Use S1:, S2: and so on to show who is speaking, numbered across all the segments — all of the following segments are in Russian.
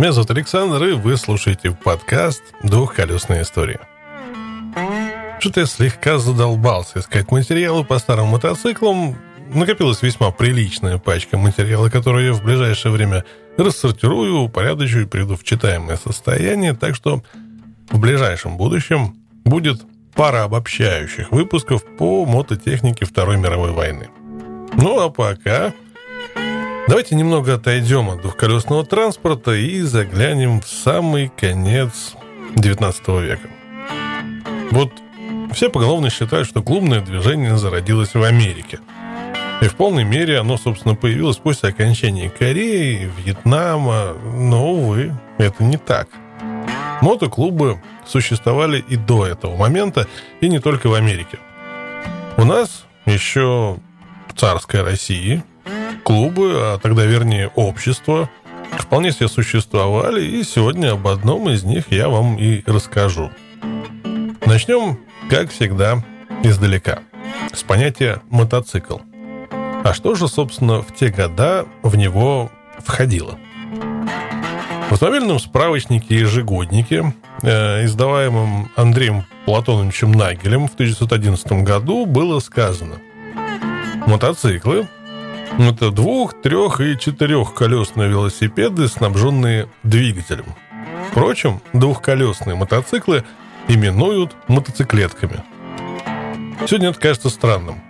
S1: Меня зовут Александр, и вы слушаете подкаст «Двухколесная история». Что-то я слегка задолбался искать материалы по старым мотоциклам. Накопилась весьма приличная пачка материала, которую я в ближайшее время рассортирую, упорядочу и приду в читаемое состояние, так что в ближайшем будущем будет пара обобщающих выпусков по мототехнике Второй мировой войны. Ну а пока Давайте немного отойдем от двухколесного транспорта и заглянем в самый конец 19 века. Вот все поголовно считают, что клубное движение зародилось в Америке. И в полной мере оно, собственно, появилось после окончания Кореи, Вьетнама, но, увы, это не так. Мотоклубы существовали и до этого момента, и не только в Америке. У нас еще в царской России – клубы, а тогда, вернее, общества, вполне себе существовали, и сегодня об одном из них я вам и расскажу. Начнем, как всегда, издалека, с понятия «мотоцикл». А что же, собственно, в те года в него входило? В автомобильном справочнике «Ежегоднике», э, издаваемом Андреем Платоновичем Нагелем в 1911 году, было сказано «Мотоциклы это двух-, трех- и четырехколесные велосипеды, снабженные двигателем. Впрочем, двухколесные мотоциклы именуют мотоциклетками. Сегодня это кажется странным.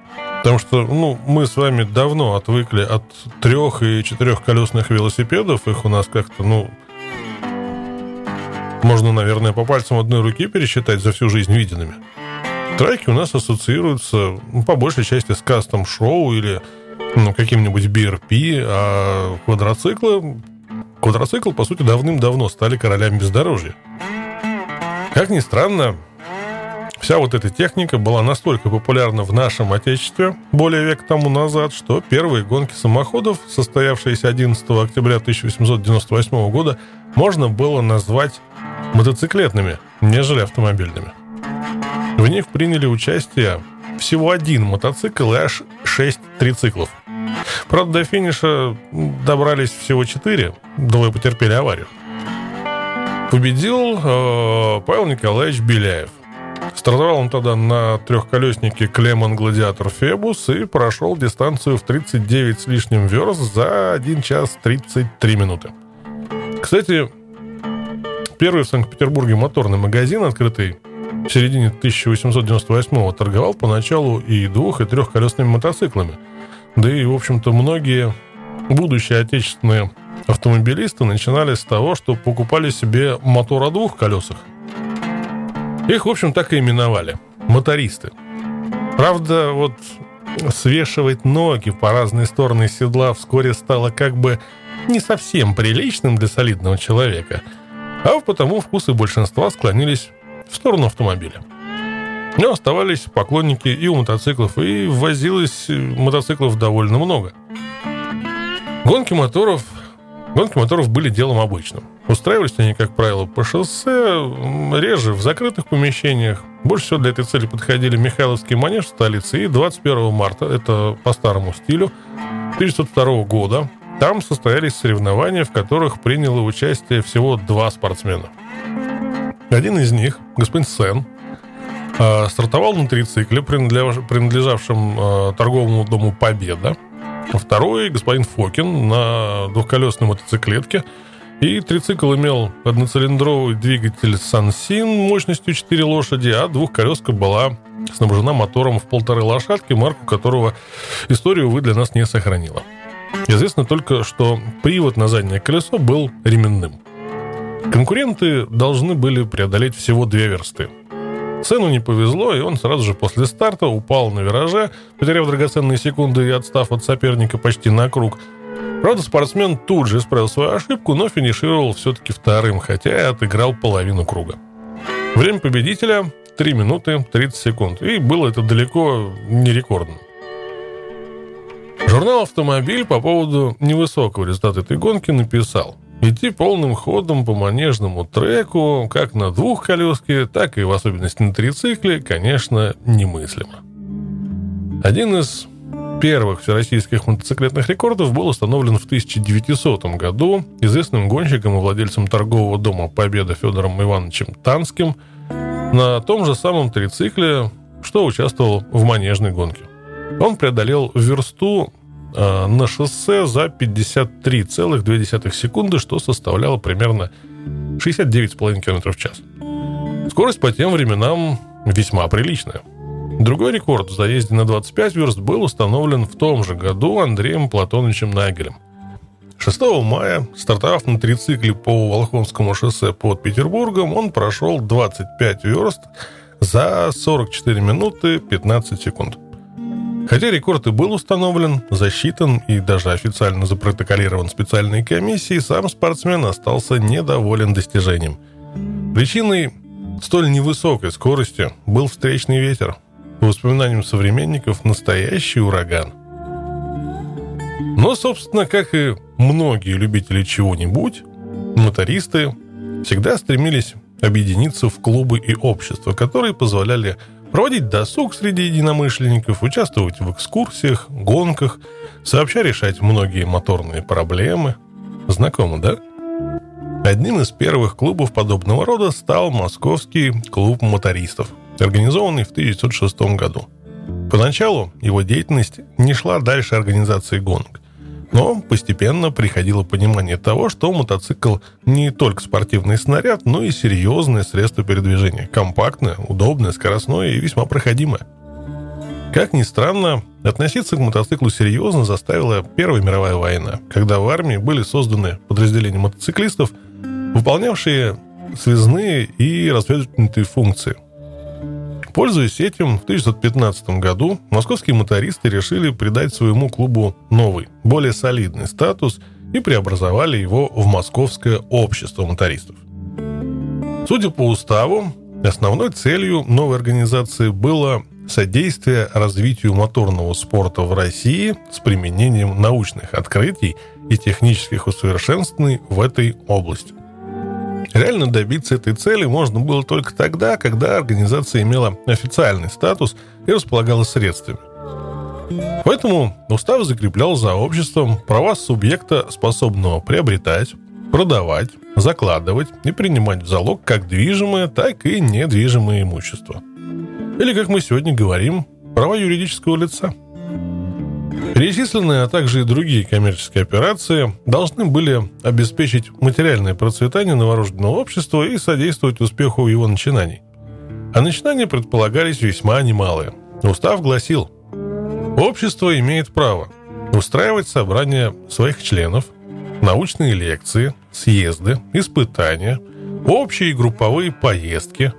S1: Потому что ну, мы с вами давно отвыкли от трех- и четырехколесных велосипедов. Их у нас как-то, ну, можно, наверное, по пальцам одной руки пересчитать за всю жизнь виденными. Трайки у нас ассоциируются ну, по большей части с кастом-шоу или ну, каким-нибудь BRP, а квадроциклы, квадроцикл, по сути, давным-давно стали королями бездорожья. Как ни странно, вся вот эта техника была настолько популярна в нашем Отечестве более века тому назад, что первые гонки самоходов, состоявшиеся 11 октября 1898 года, можно было назвать мотоциклетными, нежели автомобильными. В них приняли участие всего один мотоцикл и аж шесть трициклов – Правда, до финиша добрались всего четыре, двое потерпели аварию. Победил э, Павел Николаевич Беляев. Стартовал он тогда на трехколеснике Клемон Гладиатор Фебус и прошел дистанцию в 39 с лишним верст за 1 час 33 минуты. Кстати, первый в Санкт-Петербурге моторный магазин, открытый в середине 1898-го, торговал поначалу и двух, и трехколесными мотоциклами – да и, в общем-то, многие будущие отечественные автомобилисты начинали с того, что покупали себе мотор о двух колесах. Их, в общем, так и именовали. Мотористы. Правда, вот свешивать ноги по разные стороны седла вскоре стало как бы не совсем приличным для солидного человека, а потому вкусы большинства склонились в сторону автомобиля. Но оставались поклонники и у мотоциклов, и возилось мотоциклов довольно много. Гонки моторов, гонки моторов были делом обычным. Устраивались они, как правило, по шоссе, реже в закрытых помещениях. Больше всего для этой цели подходили Михайловский манеж в столице. И 21 марта, это по старому стилю, 1902 года, там состоялись соревнования, в которых приняло участие всего два спортсмена. Один из них, господин Сен, Э, стартовал на трицикле, принадлежавшем э, торговому дому «Победа». Второй господин Фокин на двухколесной мотоциклетке. И трицикл имел одноцилиндровый двигатель Сансин мощностью 4 лошади, а двухколеска была снабжена мотором в полторы лошадки, марку которого историю, вы для нас не сохранила. Известно только, что привод на заднее колесо был ременным. Конкуренты должны были преодолеть всего две версты – Сыну не повезло, и он сразу же после старта упал на вираже, потеряв драгоценные секунды и отстав от соперника почти на круг. Правда, спортсмен тут же исправил свою ошибку, но финишировал все-таки вторым, хотя и отыграл половину круга. Время победителя 3 минуты 30 секунд. И было это далеко не рекордно. Журнал «Автомобиль» по поводу невысокого результата этой гонки написал – Идти полным ходом по манежному треку, как на двухколеске, так и в особенности на трицикле, конечно, немыслимо. Один из первых всероссийских мотоциклетных рекордов был установлен в 1900 году известным гонщиком и владельцем торгового дома «Победа» Федором Ивановичем Танским на том же самом трицикле, что участвовал в манежной гонке. Он преодолел версту э, на шоссе за 53,2 секунды, что составляло примерно 69,5 км в час. Скорость по тем временам весьма приличная – Другой рекорд в заезде на 25 верст был установлен в том же году Андреем Платоновичем Нагелем. 6 мая, стартовав на трицикле по Волхонскому шоссе под Петербургом, он прошел 25 верст за 44 минуты 15 секунд. Хотя рекорд и был установлен, засчитан и даже официально запротоколирован специальной комиссией, сам спортсмен остался недоволен достижением. Причиной столь невысокой скорости был встречный ветер, по воспоминаниям современников, настоящий ураган. Но, собственно, как и многие любители чего-нибудь, мотористы всегда стремились объединиться в клубы и общества, которые позволяли проводить досуг среди единомышленников, участвовать в экскурсиях, гонках, сообща решать многие моторные проблемы. Знакомо, да? Одним из первых клубов подобного рода стал Московский клуб мотористов – организованный в 1906 году. Поначалу его деятельность не шла дальше организации гонок. Но постепенно приходило понимание того, что мотоцикл не только спортивный снаряд, но и серьезное средство передвижения. Компактное, удобное, скоростное и весьма проходимое. Как ни странно, относиться к мотоциклу серьезно заставила Первая мировая война, когда в армии были созданы подразделения мотоциклистов, выполнявшие связные и разведывательные функции. Пользуясь этим, в 1915 году московские мотористы решили придать своему клубу новый, более солидный статус и преобразовали его в Московское общество мотористов. Судя по уставу, основной целью новой организации было содействие развитию моторного спорта в России с применением научных открытий и технических усовершенствований в этой области. Реально добиться этой цели можно было только тогда, когда организация имела официальный статус и располагала средствами. Поэтому устав закреплял за обществом права субъекта, способного приобретать, продавать, закладывать и принимать в залог как движимое, так и недвижимое имущество. Или, как мы сегодня говорим, права юридического лица – Перечисленные, а также и другие коммерческие операции должны были обеспечить материальное процветание новорожденного общества и содействовать успеху его начинаний. А начинания предполагались весьма немалые. Устав гласил, общество имеет право устраивать собрания своих членов, научные лекции, съезды, испытания, общие и групповые поездки,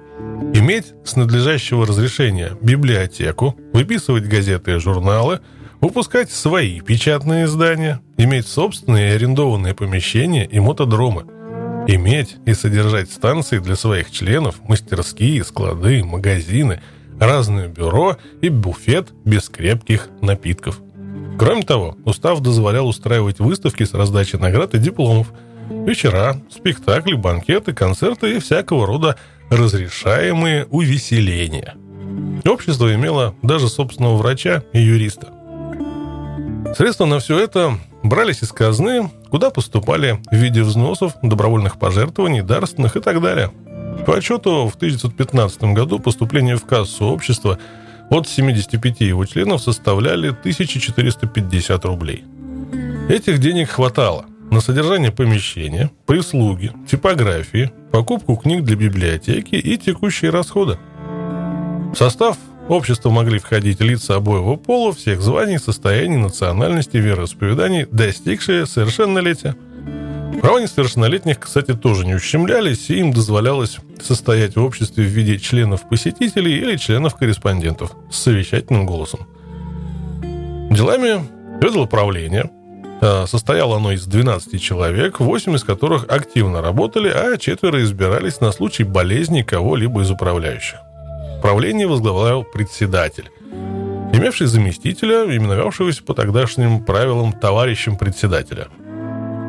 S1: иметь с надлежащего разрешения библиотеку, выписывать газеты и журналы – выпускать свои печатные издания, иметь собственные арендованные помещения и мотодромы, иметь и содержать станции для своих членов, мастерские, склады, магазины, разные бюро и буфет без крепких напитков. Кроме того, устав дозволял устраивать выставки с раздачей наград и дипломов, вечера, спектакли, банкеты, концерты и всякого рода разрешаемые увеселения. Общество имело даже собственного врача и юриста. Средства на все это брались из казны, куда поступали в виде взносов, добровольных пожертвований, дарственных и так далее. По отчету в 1915 году поступления в кассу общества от 75 его членов составляли 1450 рублей. Этих денег хватало на содержание помещения, прислуги, типографии, покупку книг для библиотеки и текущие расходы. В состав общество могли входить лица обоего пола, всех званий, состояний, национальности, вероисповеданий, достигшие совершеннолетия. Права несовершеннолетних, кстати, тоже не ущемлялись, и им дозволялось состоять в обществе в виде членов-посетителей или членов-корреспондентов с совещательным голосом. Делами ведало правление. А, состояло оно из 12 человек, 8 из которых активно работали, а четверо избирались на случай болезни кого-либо из управляющих. Правление возглавлял председатель, имевший заместителя, именовавшегося по тогдашним правилам товарищем председателя.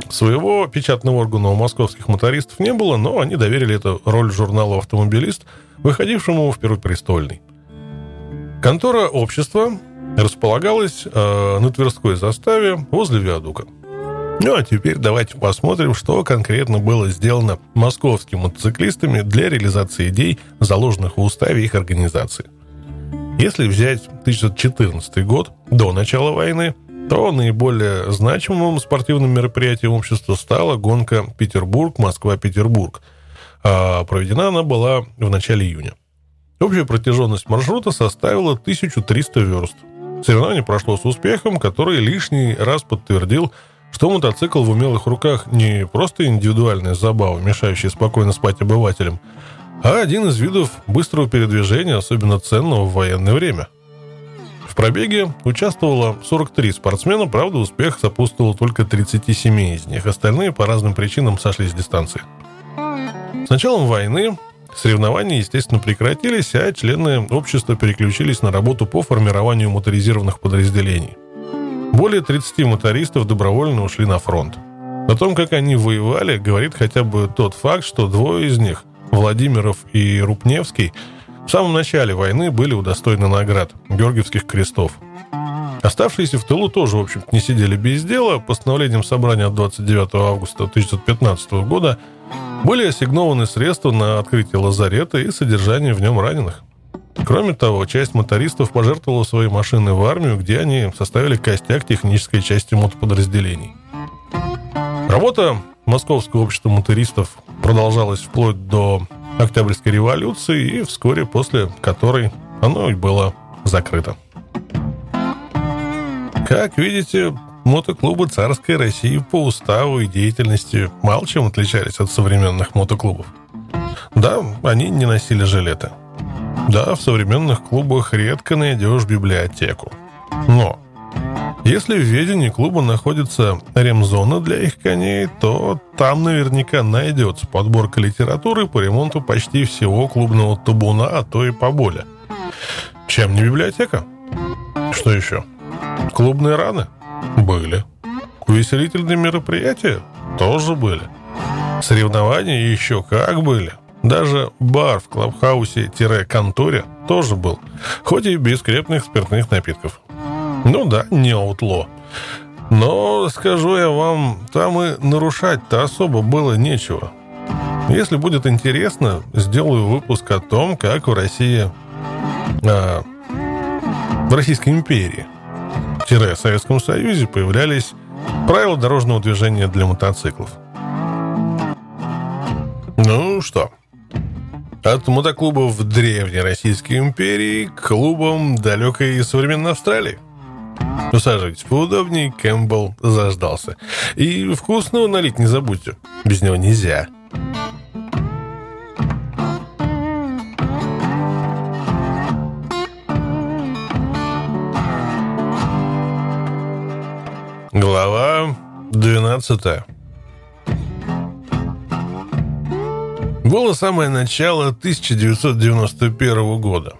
S1: Своего печатного органа у московских мотористов не было, но они доверили эту роль журналу «Автомобилист», выходившему в Первопрестольный. Контора общества располагалась э, на Тверской заставе возле Виадука. Ну а теперь давайте посмотрим, что конкретно было сделано московскими мотоциклистами для реализации идей, заложенных в уставе их организации. Если взять 1914 год, до начала войны, то наиболее значимым спортивным мероприятием общества стала гонка Петербург-Москва-Петербург. А проведена она была в начале июня. Общая протяженность маршрута составила 1300 верст. Соревнование прошло с успехом, который лишний раз подтвердил, что мотоцикл в умелых руках не просто индивидуальная забава, мешающая спокойно спать обывателям, а один из видов быстрого передвижения, особенно ценного в военное время. В пробеге участвовало 43 спортсмена, правда, успех сопутствовал только 37 из них, остальные по разным причинам сошли с дистанции. С началом войны Соревнования, естественно, прекратились, а члены общества переключились на работу по формированию моторизированных подразделений. Более 30 мотористов добровольно ушли на фронт. О том, как они воевали, говорит хотя бы тот факт, что двое из них, Владимиров и Рупневский, в самом начале войны были удостоены наград Георгиевских крестов. Оставшиеся в тылу тоже, в общем не сидели без дела. Постановлением собрания от 29 августа 1915 года – были ассигнованы средства на открытие лазарета и содержание в нем раненых. Кроме того, часть мотористов пожертвовала свои машины в армию, где они составили костяк технической части мотоподразделений. Работа Московского общества мотористов продолжалась вплоть до Октябрьской революции и вскоре после которой оно и было закрыто. Как видите, мотоклубы царской России по уставу и деятельности мало чем отличались от современных мотоклубов. Да, они не носили жилеты. Да, в современных клубах редко найдешь библиотеку. Но если в ведении клуба находится ремзона для их коней, то там наверняка найдется подборка литературы по ремонту почти всего клубного табуна, а то и поболее. Чем не библиотека? Что еще? Клубные раны? Были. Увеселительные мероприятия тоже были. Соревнования еще как были. Даже бар в клабхаусе-конторе тоже был, хоть и без крепных спиртных напитков. Ну да, не аутло. Но, скажу я вам, там и нарушать-то особо было нечего. Если будет интересно, сделаю выпуск о том, как в России... А, в Российской империи в Советском Союзе появлялись правила дорожного движения для мотоциклов. Ну что, от мотоклубов в древней Российской империи к клубам далекой и современной Австралии. Усаживайтесь поудобнее, Кэмпбелл заждался. И вкусного налить не забудьте. Без него нельзя. Глава 12 Было самое начало 1991 года.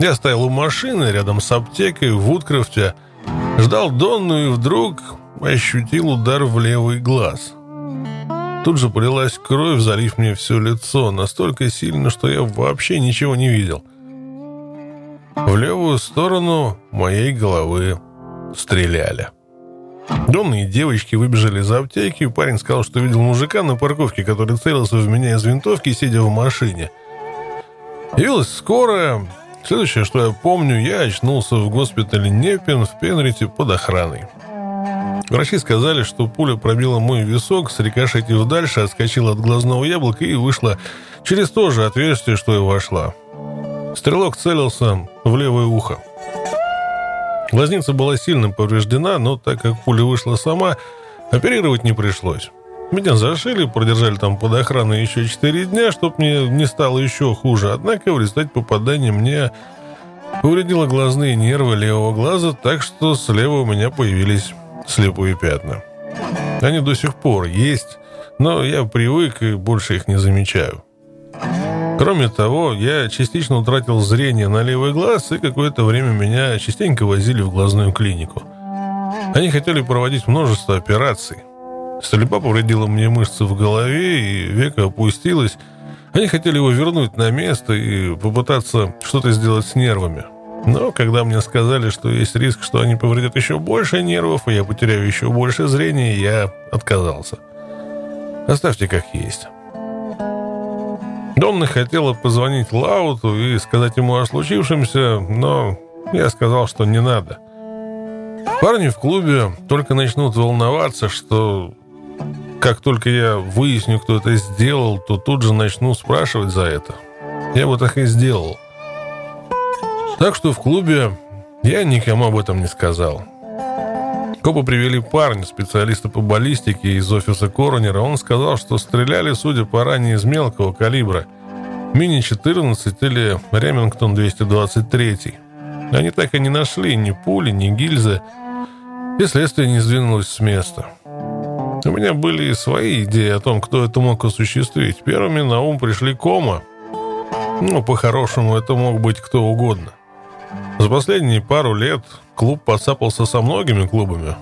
S1: Я стоял у машины рядом с аптекой в Вудкрафте, ждал Донну и вдруг ощутил удар в левый глаз. Тут же полилась кровь, залив мне все лицо, настолько сильно, что я вообще ничего не видел. В левую сторону моей головы стреляли. Домные девочки выбежали из аптеки, и парень сказал, что видел мужика на парковке, который целился в меня из винтовки, сидя в машине. Явилась скорая. Следующее, что я помню, я очнулся в госпитале Непин в Пенрите под охраной. Врачи сказали, что пуля пробила мой висок, срикошетив дальше, отскочила от глазного яблока и вышла через то же отверстие, что и вошла. Стрелок целился в левое ухо. Глазница была сильно повреждена, но так как пуля вышла сама, оперировать не пришлось. Меня зашили, продержали там под охраной еще 4 дня, чтобы мне не стало еще хуже. Однако в результате попадания мне повредило глазные нервы левого глаза, так что слева у меня появились слепые пятна. Они до сих пор есть, но я привык и больше их не замечаю. Кроме того, я частично утратил зрение на левый глаз, и какое-то время меня частенько возили в глазную клинику. Они хотели проводить множество операций. Стрельба повредила мне мышцы в голове, и века опустилось. Они хотели его вернуть на место и попытаться что-то сделать с нервами. Но когда мне сказали, что есть риск, что они повредят еще больше нервов, и я потеряю еще больше зрения, я отказался. Оставьте как есть. Донна хотела позвонить Лауту и сказать ему о случившемся, но я сказал, что не надо. Парни в клубе только начнут волноваться, что как только я выясню, кто это сделал, то тут же начну спрашивать за это. Я бы так и сделал. Так что в клубе я никому об этом не сказал. Копы привели парня, специалиста по баллистике из офиса Коронера. Он сказал, что стреляли, судя по ранее, из мелкого калибра. Мини-14 или Ремингтон 223. Они так и не нашли ни пули, ни гильзы, и следствие не сдвинулось с места. У меня были свои идеи о том, кто это мог осуществить. Первыми на ум пришли Кома. Ну, по-хорошему, это мог быть кто угодно. За последние пару лет клуб подцапался со многими клубами.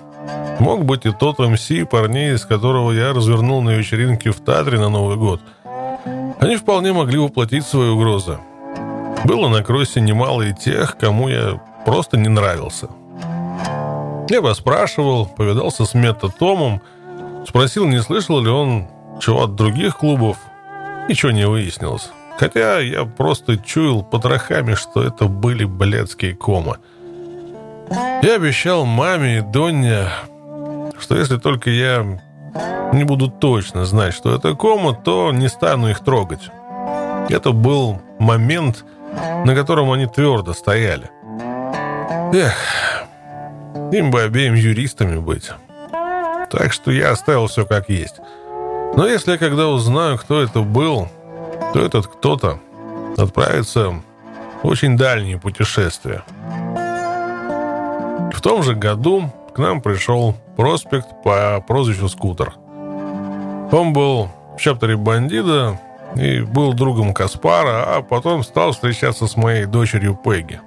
S1: Мог быть и тот МС, парней, из которого я развернул на вечеринке в Татре на Новый год. Они вполне могли воплотить свои угрозы. Было на кроссе немало и тех, кому я просто не нравился. Я поспрашивал, повидался с Мета Томом, спросил, не слышал ли он чего от других клубов. Ничего не выяснилось. Хотя я просто чуял потрохами, что это были блядские комы. Я обещал маме и Донне, что если только я не буду точно знать, что это кома, то не стану их трогать. Это был момент, на котором они твердо стояли. Эх, им бы обеим юристами быть. Так что я оставил все как есть. Но если я когда узнаю, кто это был, то этот кто-то отправится в очень дальние путешествия. В том же году к нам пришел проспект по прозвищу Скутер. Он был в чаптере бандита и был другом Каспара, а потом стал встречаться с моей дочерью Пегги.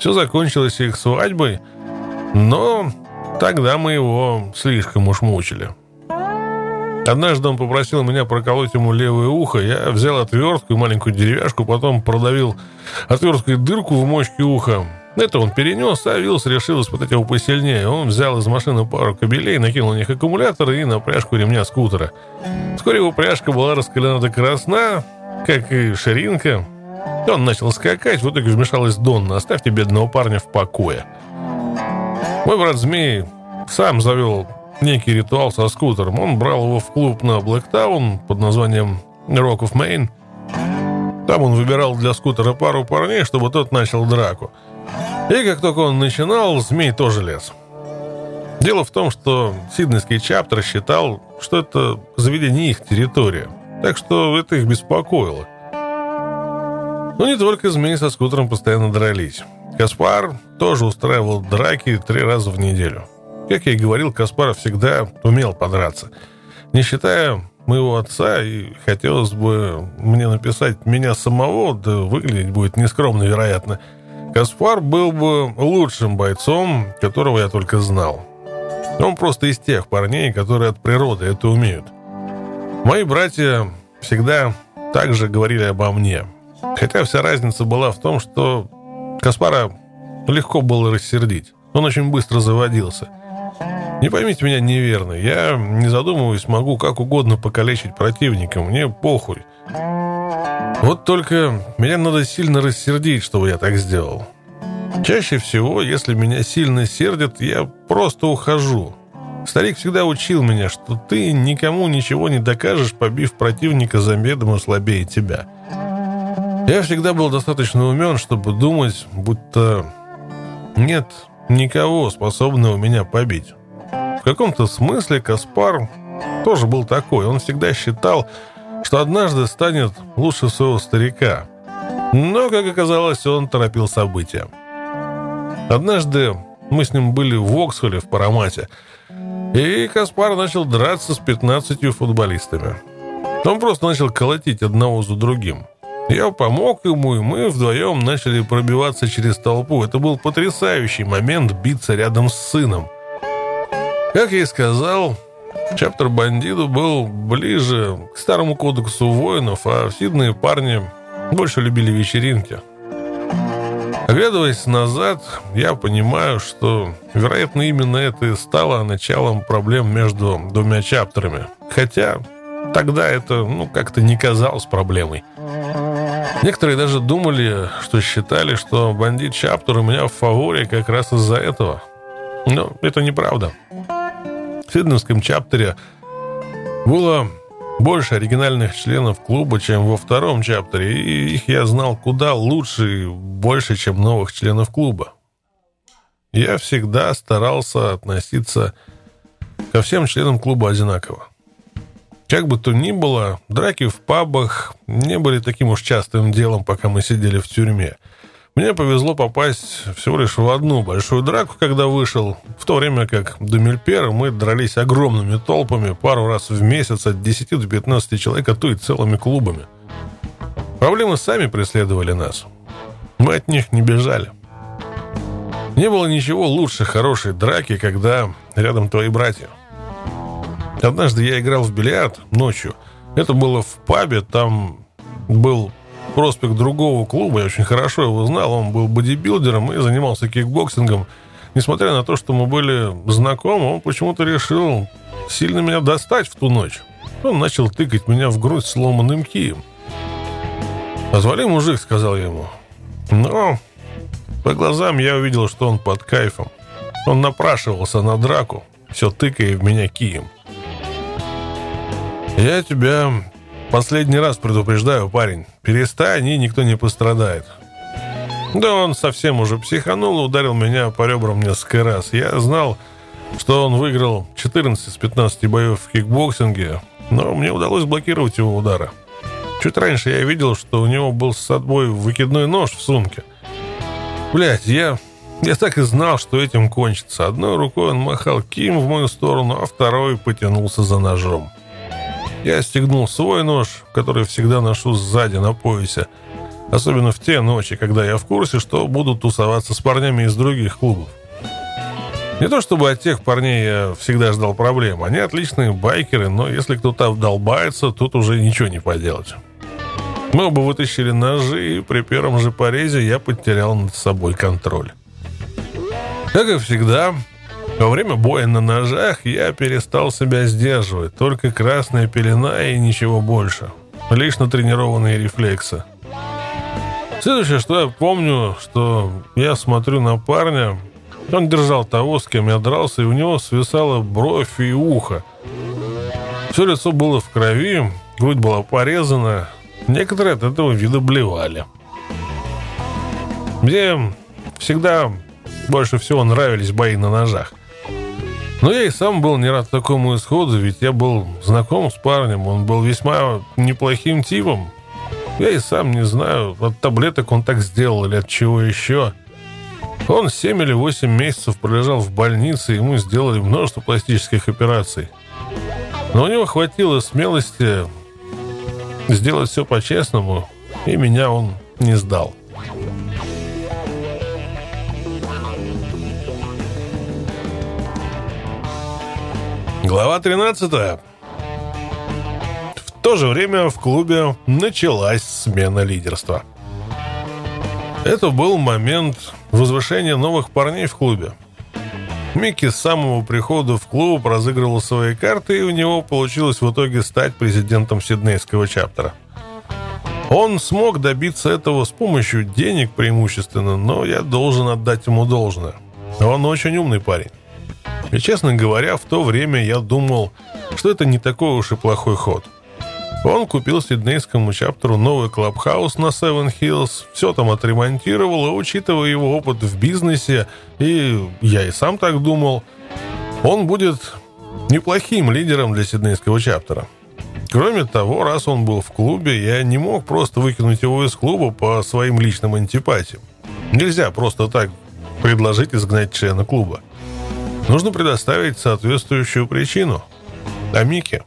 S1: Все закончилось их свадьбой, но тогда мы его слишком уж мучили. Однажды он попросил меня проколоть ему левое ухо. Я взял отвертку и маленькую деревяшку, потом продавил отверткой дырку в мочке уха. Это он перенес, а Вилс решил испытать его посильнее. Он взял из машины пару кабелей, накинул на них аккумуляторы и на пряжку ремня скутера. Вскоре его пряжка была раскалена до красна, как и ширинка. Он начал скакать, в итоге вмешалась Донна. «Оставьте бедного парня в покое». Мой брат Змей сам завел некий ритуал со скутером. Он брал его в клуб на Блэктаун под названием Rock of Maine. Там он выбирал для скутера пару парней, чтобы тот начал драку. И как только он начинал, змей тоже лез. Дело в том, что Сиднейский чаптер считал, что это заведение их территория. Так что это их беспокоило. Но не только змеи со скутером постоянно дрались. Каспар тоже устраивал драки три раза в неделю. Как я и говорил, Каспаров всегда умел подраться. Не считая моего отца, и хотелось бы мне написать меня самого, да выглядеть будет нескромно, вероятно. Каспар был бы лучшим бойцом, которого я только знал. Он просто из тех парней, которые от природы это умеют. Мои братья всегда так же говорили обо мне. Хотя вся разница была в том, что Каспара легко было рассердить. Он очень быстро заводился. Не поймите меня неверно. Я, не задумываясь, могу как угодно покалечить противника. Мне похуй. Вот только меня надо сильно рассердить, чтобы я так сделал. Чаще всего, если меня сильно сердят, я просто ухожу. Старик всегда учил меня, что ты никому ничего не докажешь, побив противника заведомо слабее тебя. Я всегда был достаточно умен, чтобы думать, будто нет никого, способного меня побить. В каком-то смысле Каспар тоже был такой. Он всегда считал, что однажды станет лучше своего старика. Но, как оказалось, он торопил события. Однажды мы с ним были в Оксхолле в Парамате, и Каспар начал драться с 15 футболистами. Он просто начал колотить одного за другим. Я помог ему, и мы вдвоем начали пробиваться через толпу. Это был потрясающий момент биться рядом с сыном. Как я и сказал, чаптер бандиту был ближе к старому кодексу воинов, а сидные парни больше любили вечеринки. Оглядываясь назад, я понимаю, что, вероятно, именно это и стало началом проблем между двумя чаптерами. Хотя тогда это, ну, как-то не казалось проблемой. Некоторые даже думали, что считали, что бандит Чаптер у меня в фаворе как раз из-за этого. Но это неправда. В Сидневском чаптере было больше оригинальных членов клуба, чем во втором чаптере, и их я знал куда лучше и больше, чем новых членов клуба. Я всегда старался относиться ко всем членам клуба одинаково. Как бы то ни было, драки в пабах не были таким уж частым делом, пока мы сидели в тюрьме. Мне повезло попасть всего лишь в одну большую драку, когда вышел, в то время как до Мельпера мы дрались огромными толпами пару раз в месяц от 10 до 15 человек, а то и целыми клубами. Проблемы сами преследовали нас. Мы от них не бежали. Не было ничего лучше хорошей драки, когда рядом твои братья. Однажды я играл в бильярд ночью. Это было в пабе, там был проспект другого клуба, я очень хорошо его знал, он был бодибилдером и занимался кикбоксингом. Несмотря на то, что мы были знакомы, он почему-то решил сильно меня достать в ту ночь. Он начал тыкать меня в грудь сломанным кием. «Отвали, мужик», — сказал я ему. Но по глазам я увидел, что он под кайфом. Он напрашивался на драку, все тыкая в меня кием. «Я тебя последний раз предупреждаю, парень. Перестань, и никто не пострадает». Да он совсем уже психанул и ударил меня по ребрам несколько раз. Я знал, что он выиграл 14 из 15 боев в кикбоксинге, но мне удалось блокировать его удары. Чуть раньше я видел, что у него был с собой выкидной нож в сумке. Блять, я... Я так и знал, что этим кончится. Одной рукой он махал Ким в мою сторону, а второй потянулся за ножом. Я стегнул свой нож, который всегда ношу сзади на поясе. Особенно в те ночи, когда я в курсе, что буду тусоваться с парнями из других клубов. Не то чтобы от тех парней я всегда ждал проблем. Они отличные байкеры, но если кто-то вдолбается, тут уже ничего не поделать. Мы оба вытащили ножи, и при первом же порезе я потерял над собой контроль. Как и всегда, во время боя на ножах я перестал себя сдерживать. Только красная пелена и ничего больше. Лишь натренированные рефлексы. Следующее, что я помню, что я смотрю на парня. Он держал того, с кем я дрался, и у него свисала бровь и ухо. Все лицо было в крови, грудь была порезана. Некоторые от этого вида блевали. Мне всегда больше всего нравились бои на ножах. Но я и сам был не рад такому исходу, ведь я был знаком с парнем, он был весьма неплохим типом. Я и сам не знаю, от таблеток он так сделал или от чего еще. Он 7 или 8 месяцев пролежал в больнице, ему сделали множество пластических операций. Но у него хватило смелости сделать все по-честному, и меня он не сдал. Глава 13. В то же время в клубе началась смена лидерства. Это был момент возвышения новых парней в клубе. Микки с самого прихода в клуб разыгрывал свои карты, и у него получилось в итоге стать президентом Сиднейского чаптера. Он смог добиться этого с помощью денег преимущественно, но я должен отдать ему должное. Он очень умный парень. И, честно говоря, в то время я думал, что это не такой уж и плохой ход. Он купил сиднейскому чаптеру новый клабхаус на Севен Хиллз, все там отремонтировал, и, учитывая его опыт в бизнесе, и я и сам так думал, он будет неплохим лидером для сиднейского чаптера. Кроме того, раз он был в клубе, я не мог просто выкинуть его из клуба по своим личным антипатиям. Нельзя просто так предложить изгнать члена клуба. Нужно предоставить соответствующую причину. А Микки?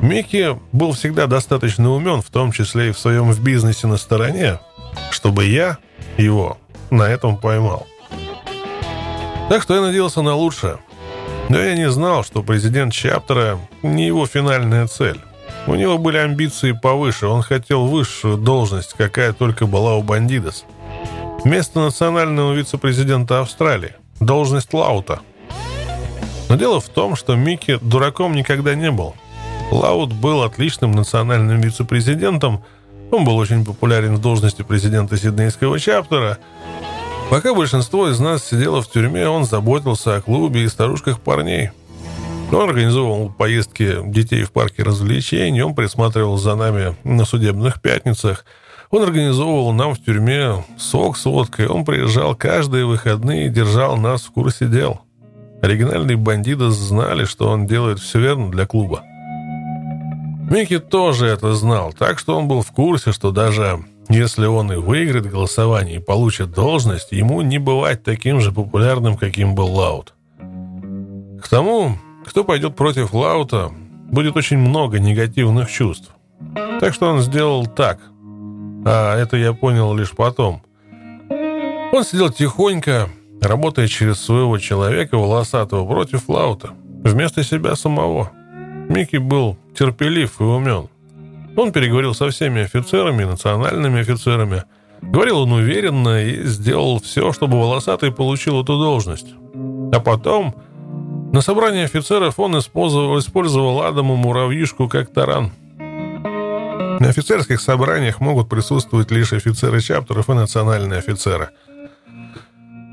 S1: Микки был всегда достаточно умен, в том числе и в своем в бизнесе на стороне, чтобы я его на этом поймал. Так что я надеялся на лучшее. Но я не знал, что президент Чаптера не его финальная цель. У него были амбиции повыше, он хотел высшую должность, какая только была у Бандидос. Место национального вице-президента Австралии. Должность Лаута. Но дело в том, что Микки дураком никогда не был. Лаут был отличным национальным вице-президентом. Он был очень популярен в должности президента Сиднейского чаптера. Пока большинство из нас сидело в тюрьме, он заботился о клубе и старушках парней – он организовывал поездки детей в парке развлечений, он присматривал за нами на судебных пятницах, он организовывал нам в тюрьме сок с водкой, он приезжал каждые выходные и держал нас в курсе дел. Оригинальные бандиты знали, что он делает все верно для клуба. Микки тоже это знал, так что он был в курсе, что даже если он и выиграет голосование и получит должность, ему не бывать таким же популярным, каким был Лаут. К тому, кто пойдет против Лаута, будет очень много негативных чувств. Так что он сделал так. А это я понял лишь потом. Он сидел тихонько, работая через своего человека, волосатого, против Лаута, вместо себя самого. Микки был терпелив и умен. Он переговорил со всеми офицерами, национальными офицерами. Говорил он уверенно и сделал все, чтобы волосатый получил эту должность. А потом на собрании офицеров он использовал, использовал Адаму муравьишку как таран. На офицерских собраниях могут присутствовать лишь офицеры чаптеров и национальные офицеры.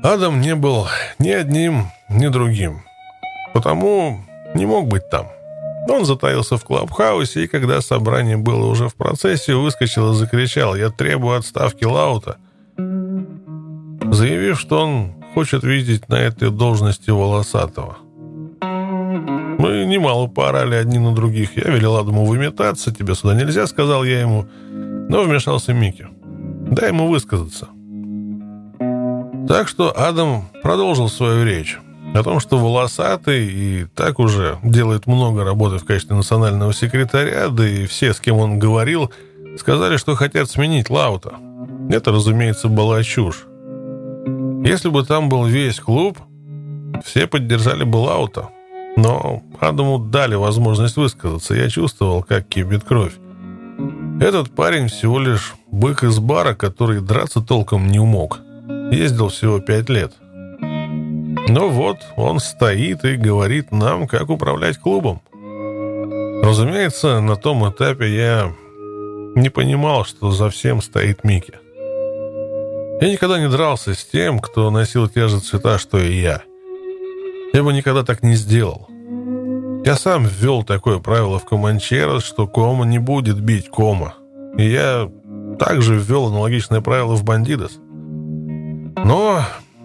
S1: Адам не был ни одним, ни другим. Потому не мог быть там. Он затаился в клабхаусе, и когда собрание было уже в процессе, выскочил и закричал «Я требую отставки Лаута», заявив, что он хочет видеть на этой должности волосатого – мы немало поорали одни на других. Я велел Адаму выметаться, тебе сюда нельзя, сказал я ему. Но вмешался Микки. Дай ему высказаться. Так что Адам продолжил свою речь о том, что волосатый и так уже делает много работы в качестве национального секретаря, да и все, с кем он говорил, сказали, что хотят сменить Лаута. Это, разумеется, была чушь. Если бы там был весь клуб, все поддержали бы Лаута. Но Адаму дали возможность высказаться. Я чувствовал, как кипит кровь. Этот парень всего лишь бык из бара, который драться толком не умог. Ездил всего пять лет. Но вот он стоит и говорит нам, как управлять клубом. Разумеется, на том этапе я не понимал, что за всем стоит Микки. Я никогда не дрался с тем, кто носил те же цвета, что и я. Я бы никогда так не сделал. Я сам ввел такое правило в Команчерос, что Кома не будет бить Кома. И я также ввел аналогичное правило в Бандидос. Но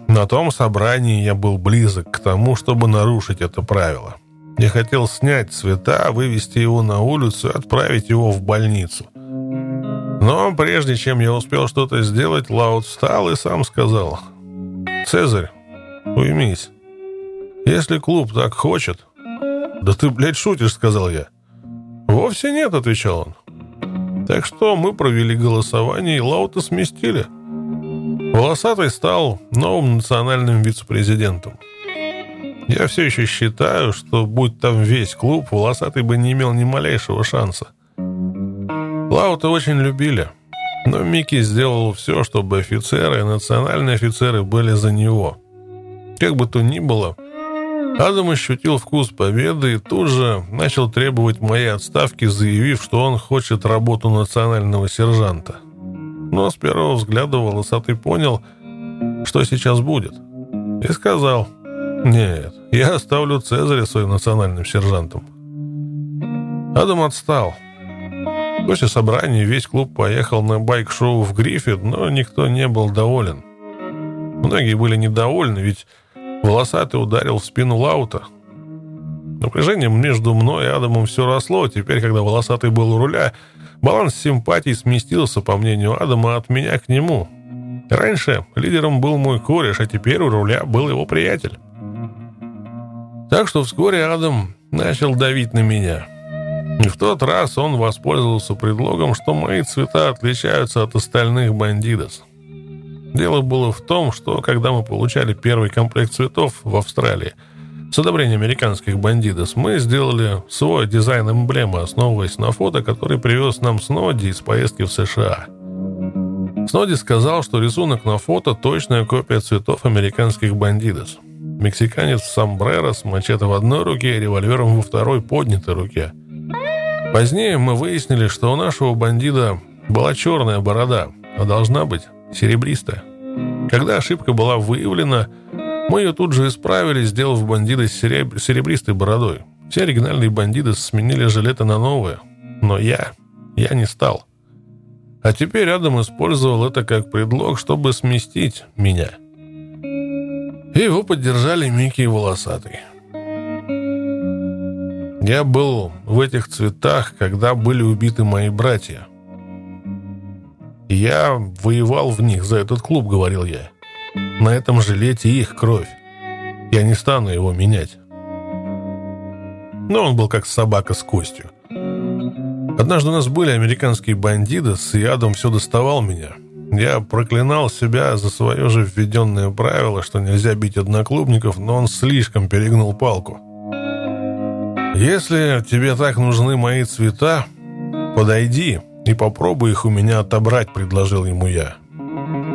S1: на том собрании я был близок к тому, чтобы нарушить это правило. Я хотел снять цвета, вывести его на улицу и отправить его в больницу. Но прежде чем я успел что-то сделать, Лаут встал и сам сказал, «Цезарь, уймись. Если клуб так хочет, «Да ты, блядь, шутишь», — сказал я. «Вовсе нет», — отвечал он. Так что мы провели голосование, и Лаута сместили. Волосатый стал новым национальным вице-президентом. Я все еще считаю, что будь там весь клуб, Волосатый бы не имел ни малейшего шанса. Лаута очень любили, но Микки сделал все, чтобы офицеры и национальные офицеры были за него. Как бы то ни было, Адам ощутил вкус победы и тут же начал требовать моей отставки, заявив, что он хочет работу национального сержанта. Но с первого взгляда волосатый понял, что сейчас будет. И сказал, «Нет, я оставлю Цезаря своим национальным сержантом». Адам отстал. После собрания весь клуб поехал на байк-шоу в Гриффит, но никто не был доволен. Многие были недовольны, ведь Волосатый ударил в спину Лаута. Напряжение между мной и Адамом все росло. Теперь, когда Волосатый был у руля, баланс симпатий сместился, по мнению Адама, от меня к нему. Раньше лидером был мой кореш, а теперь у руля был его приятель. Так что вскоре Адам начал давить на меня. И в тот раз он воспользовался предлогом, что мои цвета отличаются от остальных бандитов. Дело было в том, что когда мы получали первый комплект цветов в Австралии с одобрения американских бандитов, мы сделали свой дизайн эмблемы, основываясь на фото, который привез нам Снодди из поездки в США. Сноди сказал, что рисунок на фото – точная копия цветов американских бандитов. Мексиканец в сомбреро с мачете в одной руке и револьвером во второй поднятой руке. Позднее мы выяснили, что у нашего бандита была черная борода, а должна быть серебристая. Когда ошибка была выявлена, мы ее тут же исправили, сделав бандита с сереб... серебристой бородой. Все оригинальные бандиты сменили жилеты на новые. Но я... я не стал. А теперь Адам использовал это как предлог, чтобы сместить меня. И его поддержали Микки и Волосатый. Я был в этих цветах, когда были убиты мои братья. Я воевал в них за этот клуб, говорил я. На этом жилете их кровь. Я не стану его менять. Но он был как собака с костью. Однажды у нас были американские бандиты, с ядом все доставал меня. Я проклинал себя за свое же введенное правило, что нельзя бить одноклубников, но он слишком перегнул палку. «Если тебе так нужны мои цвета, подойди и попробуй их у меня отобрать», — предложил ему я.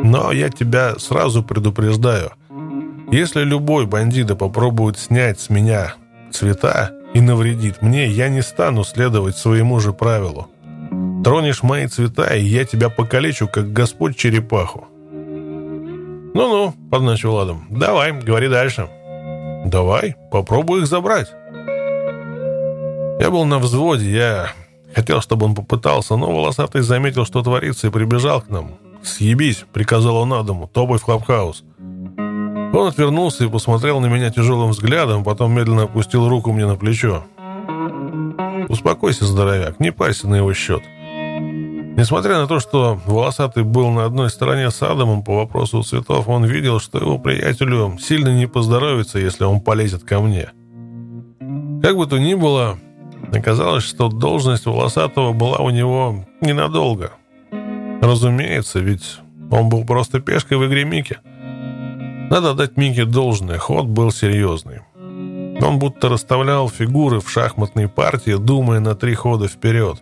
S1: Но я тебя сразу предупреждаю. Если любой бандит попробует снять с меня цвета и навредит мне, я не стану следовать своему же правилу. Тронешь мои цвета, и я тебя покалечу, как Господь черепаху. «Ну-ну», — подначил Адам, — «давай, говори дальше». «Давай, попробуй их забрать». Я был на взводе, я хотел, чтобы он попытался, но волосатый заметил, что творится, и прибежал к нам. «Съебись!» — приказал он Адаму. «Топай в клабхаус!» Он отвернулся и посмотрел на меня тяжелым взглядом, потом медленно опустил руку мне на плечо. «Успокойся, здоровяк, не парься на его счет». Несмотря на то, что волосатый был на одной стороне с Адамом по вопросу цветов, он видел, что его приятелю сильно не поздоровится, если он полезет ко мне. Как бы то ни было, оказалось, что должность волосатого была у него ненадолго. Разумеется, ведь он был просто пешкой в игре Мики. Надо дать Мике должное, ход был серьезный. Он будто расставлял фигуры в шахматной партии, думая на три хода вперед.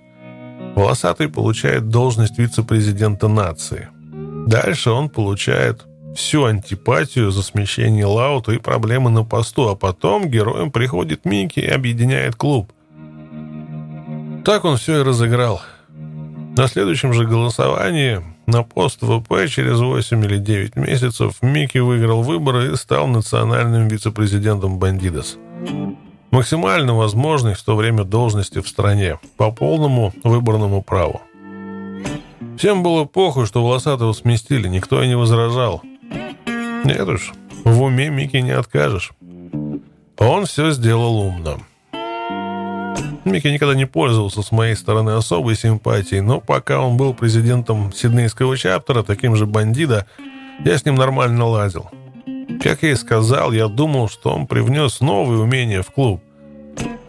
S1: Волосатый получает должность вице-президента нации. Дальше он получает всю антипатию за смещение Лаута и проблемы на посту, а потом героем приходит Микки и объединяет клуб. Так он все и разыграл – на следующем же голосовании на пост ВП через 8 или 9 месяцев Микки выиграл выборы и стал национальным вице-президентом Бандидос. Максимально возможной в то время должности в стране, по полному выборному праву. Всем было похуй, что Волосатого сместили, никто и не возражал. Нет уж, в уме Микки не откажешь. Он все сделал умно. Микки никогда не пользовался с моей стороны особой симпатией, но пока он был президентом Сиднейского чаптера, таким же бандида, я с ним нормально лазил. Как я и сказал, я думал, что он привнес новые умения в клуб.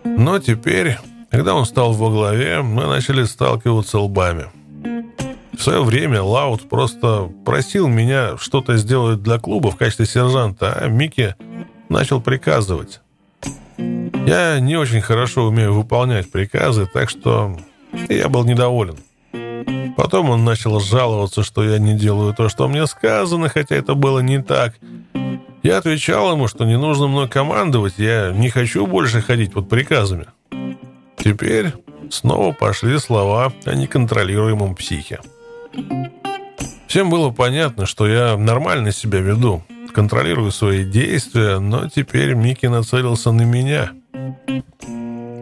S1: Но теперь, когда он стал во главе, мы начали сталкиваться лбами. В свое время Лаут просто просил меня что-то сделать для клуба в качестве сержанта, а Микки начал приказывать. Я не очень хорошо умею выполнять приказы, так что я был недоволен. Потом он начал жаловаться, что я не делаю то, что мне сказано, хотя это было не так. Я отвечал ему, что не нужно мной командовать, я не хочу больше ходить под приказами. Теперь снова пошли слова о неконтролируемом психе. Всем было понятно, что я нормально себя веду, контролирую свои действия, но теперь Микки нацелился на меня.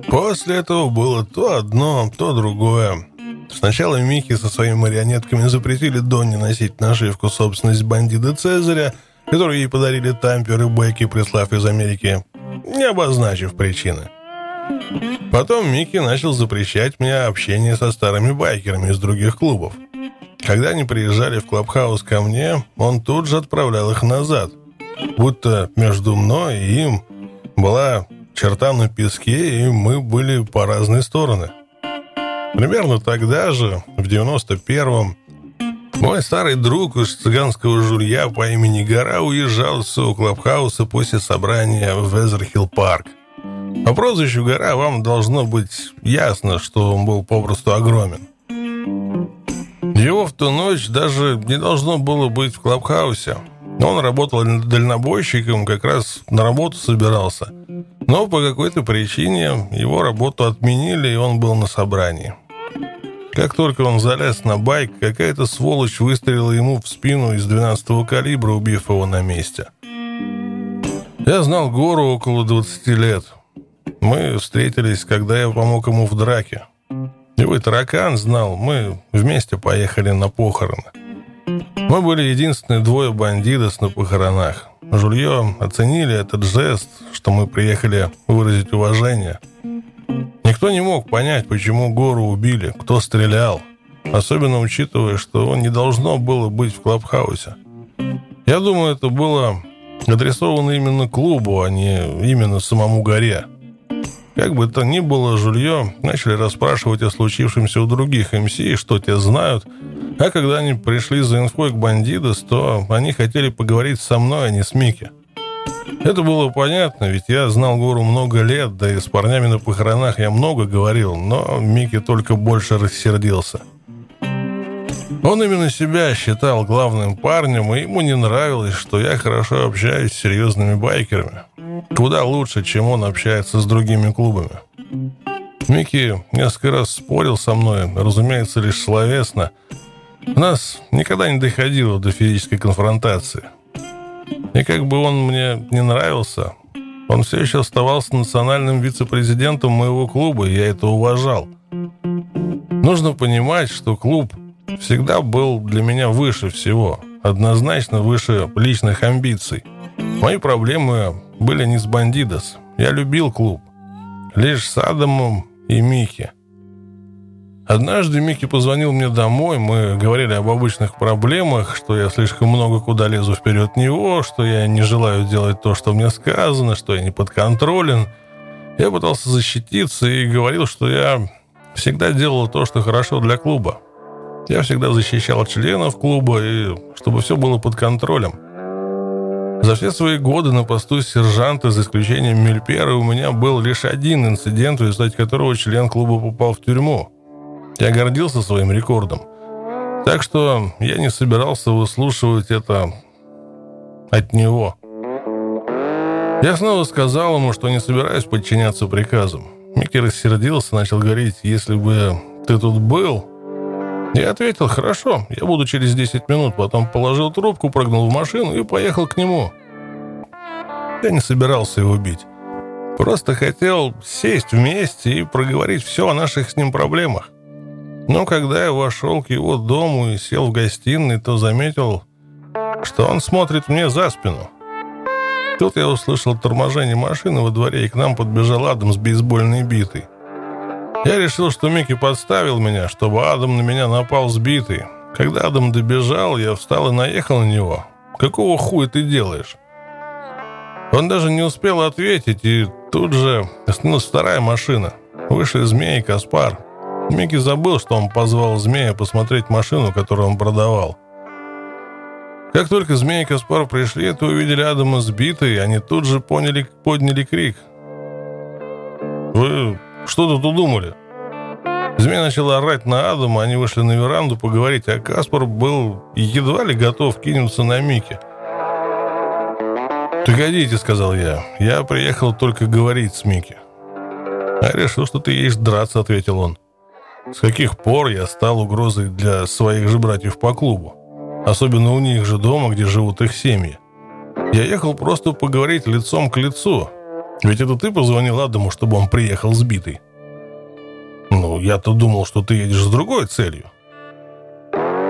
S1: После этого было то одно, то другое. Сначала Микки со своими марионетками запретили Донни носить нашивку собственность бандита Цезаря, которую ей подарили Тампер и Бекки, прислав из Америки, не обозначив причины. Потом Микки начал запрещать мне общение со старыми байкерами из других клубов. Когда они приезжали в клабхаус ко мне, он тут же отправлял их назад, будто между мной и им была черта на песке, и мы были по разные стороны. Примерно тогда же, в 91-м, мой старый друг из цыганского жулья по имени Гора уезжал с клабхауса после собрания в Везерхилл парк. По прозвищу Гора вам должно быть ясно, что он был попросту огромен. Его в ту ночь даже не должно было быть в клабхаусе. Он работал дальнобойщиком, как раз на работу собирался. Но по какой-то причине его работу отменили, и он был на собрании. Как только он залез на байк, какая-то сволочь выстрелила ему в спину из 12-го калибра, убив его на месте. Я знал Гору около 20 лет. Мы встретились, когда я помог ему в драке. Его таракан знал, мы вместе поехали на похороны. Мы были единственные двое бандитов на похоронах. Жулье оценили этот жест, что мы приехали выразить уважение. Никто не мог понять, почему Гору убили, кто стрелял. Особенно учитывая, что он не должно было быть в Клабхаусе. Я думаю, это было адресовано именно клубу, а не именно самому Горе. Как бы то ни было, Жулье начали расспрашивать о случившемся у других МС, что те знают. А когда они пришли за инфой к бандитос, то они хотели поговорить со мной, а не с Микки. Это было понятно, ведь я знал Гору много лет, да и с парнями на похоронах я много говорил, но Микки только больше рассердился. Он именно себя считал главным парнем, и ему не нравилось, что я хорошо общаюсь с серьезными байкерами. Куда лучше, чем он общается с другими клубами. Микки несколько раз спорил со мной, разумеется, лишь словесно. У нас никогда не доходило до физической конфронтации. И как бы он мне не нравился, он все еще оставался национальным вице-президентом моего клуба, и я это уважал. Нужно понимать, что клуб всегда был для меня выше всего, однозначно выше личных амбиций. Мои проблемы были не с бандидос. Я любил клуб. Лишь с Адамом и Микки. Однажды Микки позвонил мне домой, мы говорили об обычных проблемах, что я слишком много куда лезу вперед него, что я не желаю делать то, что мне сказано, что я не подконтролен. Я пытался защититься и говорил, что я всегда делал то, что хорошо для клуба. Я всегда защищал членов клуба, и чтобы все было под контролем. За все свои годы на посту сержанта, за исключением Мельпера, у меня был лишь один инцидент, в результате которого член клуба попал в тюрьму. Я гордился своим рекордом. Так что я не собирался выслушивать это от него. Я снова сказал ему, что не собираюсь подчиняться приказам. Микки рассердился, начал говорить, если бы ты тут был... Я ответил, хорошо, я буду через 10 минут. Потом положил трубку, прыгнул в машину и поехал к нему. Я не собирался его бить. Просто хотел сесть вместе и проговорить все о наших с ним проблемах. Но когда я вошел к его дому и сел в гостиной, то заметил, что он смотрит мне за спину. Тут я услышал торможение машины во дворе, и к нам подбежал Адам с бейсбольной битой. Я решил, что Микки подставил меня, чтобы Адам на меня напал сбитый. Когда Адам добежал, я встал и наехал на него. «Какого хуя ты делаешь?» Он даже не успел ответить, и тут же остановилась вторая машина. Вышли Змей и Каспар. Микки забыл, что он позвал змея посмотреть машину, которую он продавал. Как только змеи и Каспар пришли, то увидели Адама сбитой, и они тут же поняли, подняли крик. «Вы что тут удумали?» Змей начал орать на Адама, они вышли на веранду поговорить, а Каспар был едва ли готов кинуться на Микки. «Погодите», — сказал я, — «я приехал только говорить с Микки». «А решил, что ты едешь драться», — ответил он. С каких пор я стал угрозой для своих же братьев по клубу? Особенно у них же дома, где живут их семьи. Я ехал просто поговорить лицом к лицу. Ведь это ты позвонил Адаму, чтобы он приехал сбитый. Ну, я-то думал, что ты едешь с другой целью.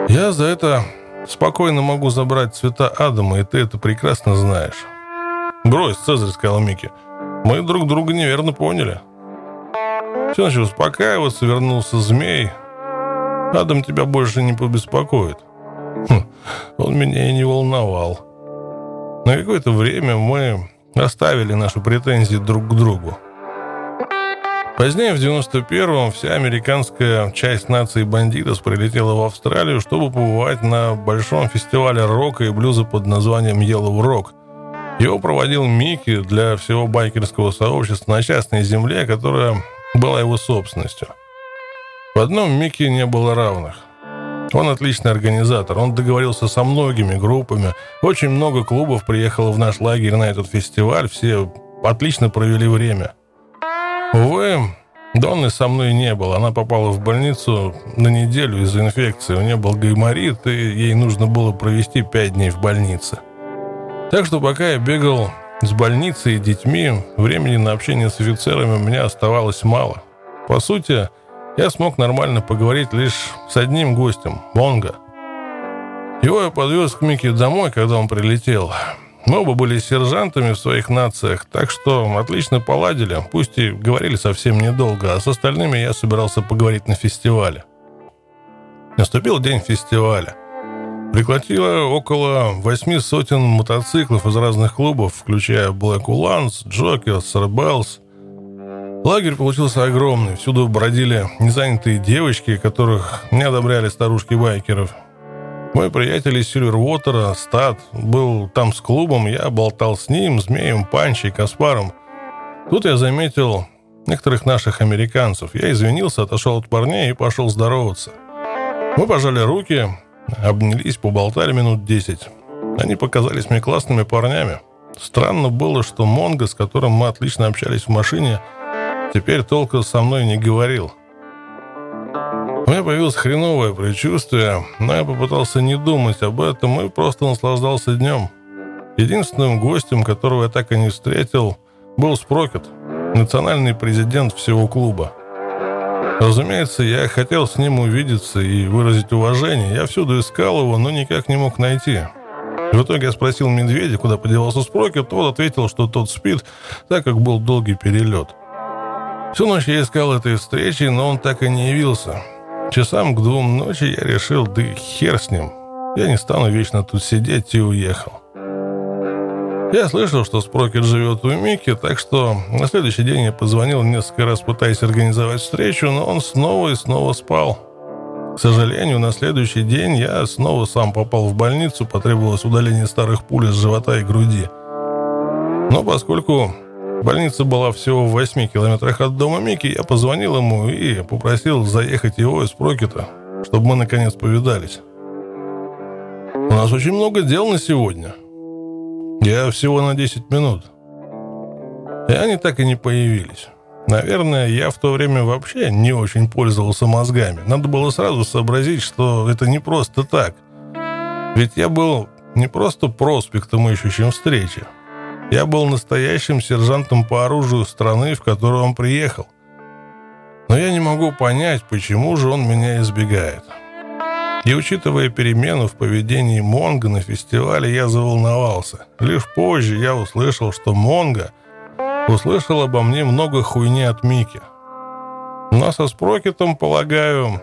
S1: Я за это спокойно могу забрать цвета Адама, и ты это прекрасно знаешь. Брось, Цезарь, сказал Микки. Мы друг друга неверно поняли. Все начал успокаиваться, вернулся змей. Адам тебя больше не побеспокоит. Хм, он меня и не волновал. На какое-то время мы оставили наши претензии друг к другу. Позднее, в 91-м, вся американская часть нации бандитов прилетела в Австралию, чтобы побывать на большом фестивале рока и блюза под названием Yellow Rock. Его проводил Микки для всего байкерского сообщества на частной земле, которая была его собственностью. В одном Микки не было равных. Он отличный организатор, он договорился со многими группами. Очень много клубов приехало в наш лагерь на этот фестиваль, все отлично провели время. Увы, Донны со мной не было. Она попала в больницу на неделю из-за инфекции. У нее был гайморит, и ей нужно было провести пять дней в больнице. Так что пока я бегал с больницей и детьми, времени на общение с офицерами у меня оставалось мало. По сути, я смог нормально поговорить лишь с одним гостем, Монго. Его я подвез к Микки домой, когда он прилетел. Мы оба были сержантами в своих нациях, так что отлично поладили, пусть и говорили совсем недолго, а с остальными я собирался поговорить на фестивале. Наступил день фестиваля. Прихватило около восьми сотен мотоциклов из разных клубов, включая Black Ulans, Jokers, Rebels. Лагерь получился огромный, всюду бродили незанятые девочки, которых не одобряли старушки байкеров – мой приятель из Сильвервотера, Стат, был там с клубом, я болтал с ним, Змеем, Панчей, Каспаром. Тут я заметил некоторых наших американцев. Я извинился, отошел от парней и пошел здороваться. Мы пожали руки, обнялись, поболтали минут десять. Они показались мне классными парнями. Странно было, что Монго, с которым мы отлично общались в машине, теперь толком со мной не говорил – у меня появилось хреновое предчувствие, но я попытался не думать об этом и просто наслаждался днем. Единственным гостем, которого я так и не встретил, был Спрокет, национальный президент всего клуба. Разумеется, я хотел с ним увидеться и выразить уважение. Я всюду искал его, но никак не мог найти. В итоге я спросил медведя, куда подевался Спрокет, тот ответил, что тот спит, так как был долгий перелет. Всю ночь я искал этой встречи, но он так и не явился. Часам к двум ночи я решил, да и хер с ним. Я не стану вечно тут сидеть и уехал. Я слышал, что Спрокет живет у Мики, так что на следующий день я позвонил несколько раз, пытаясь организовать встречу, но он снова и снова спал. К сожалению, на следующий день я снова сам попал в больницу, потребовалось удаление старых пуль из живота и груди. Но поскольку Больница была всего в 8 километрах от дома Мики. Я позвонил ему и попросил заехать его из Прокета, чтобы мы наконец повидались. У нас очень много дел на сегодня. Я всего на 10 минут. И они так и не появились. Наверное, я в то время вообще не очень пользовался мозгами. Надо было сразу сообразить, что это не просто так. Ведь я был не просто проспектом, ищущим встречи. Я был настоящим сержантом по оружию страны, в которую он приехал. Но я не могу понять, почему же он меня избегает. И учитывая перемену в поведении Монга на фестивале, я заволновался. Лишь позже я услышал, что Монга услышал обо мне много хуйни от Мики. Но со Спрокетом, полагаю,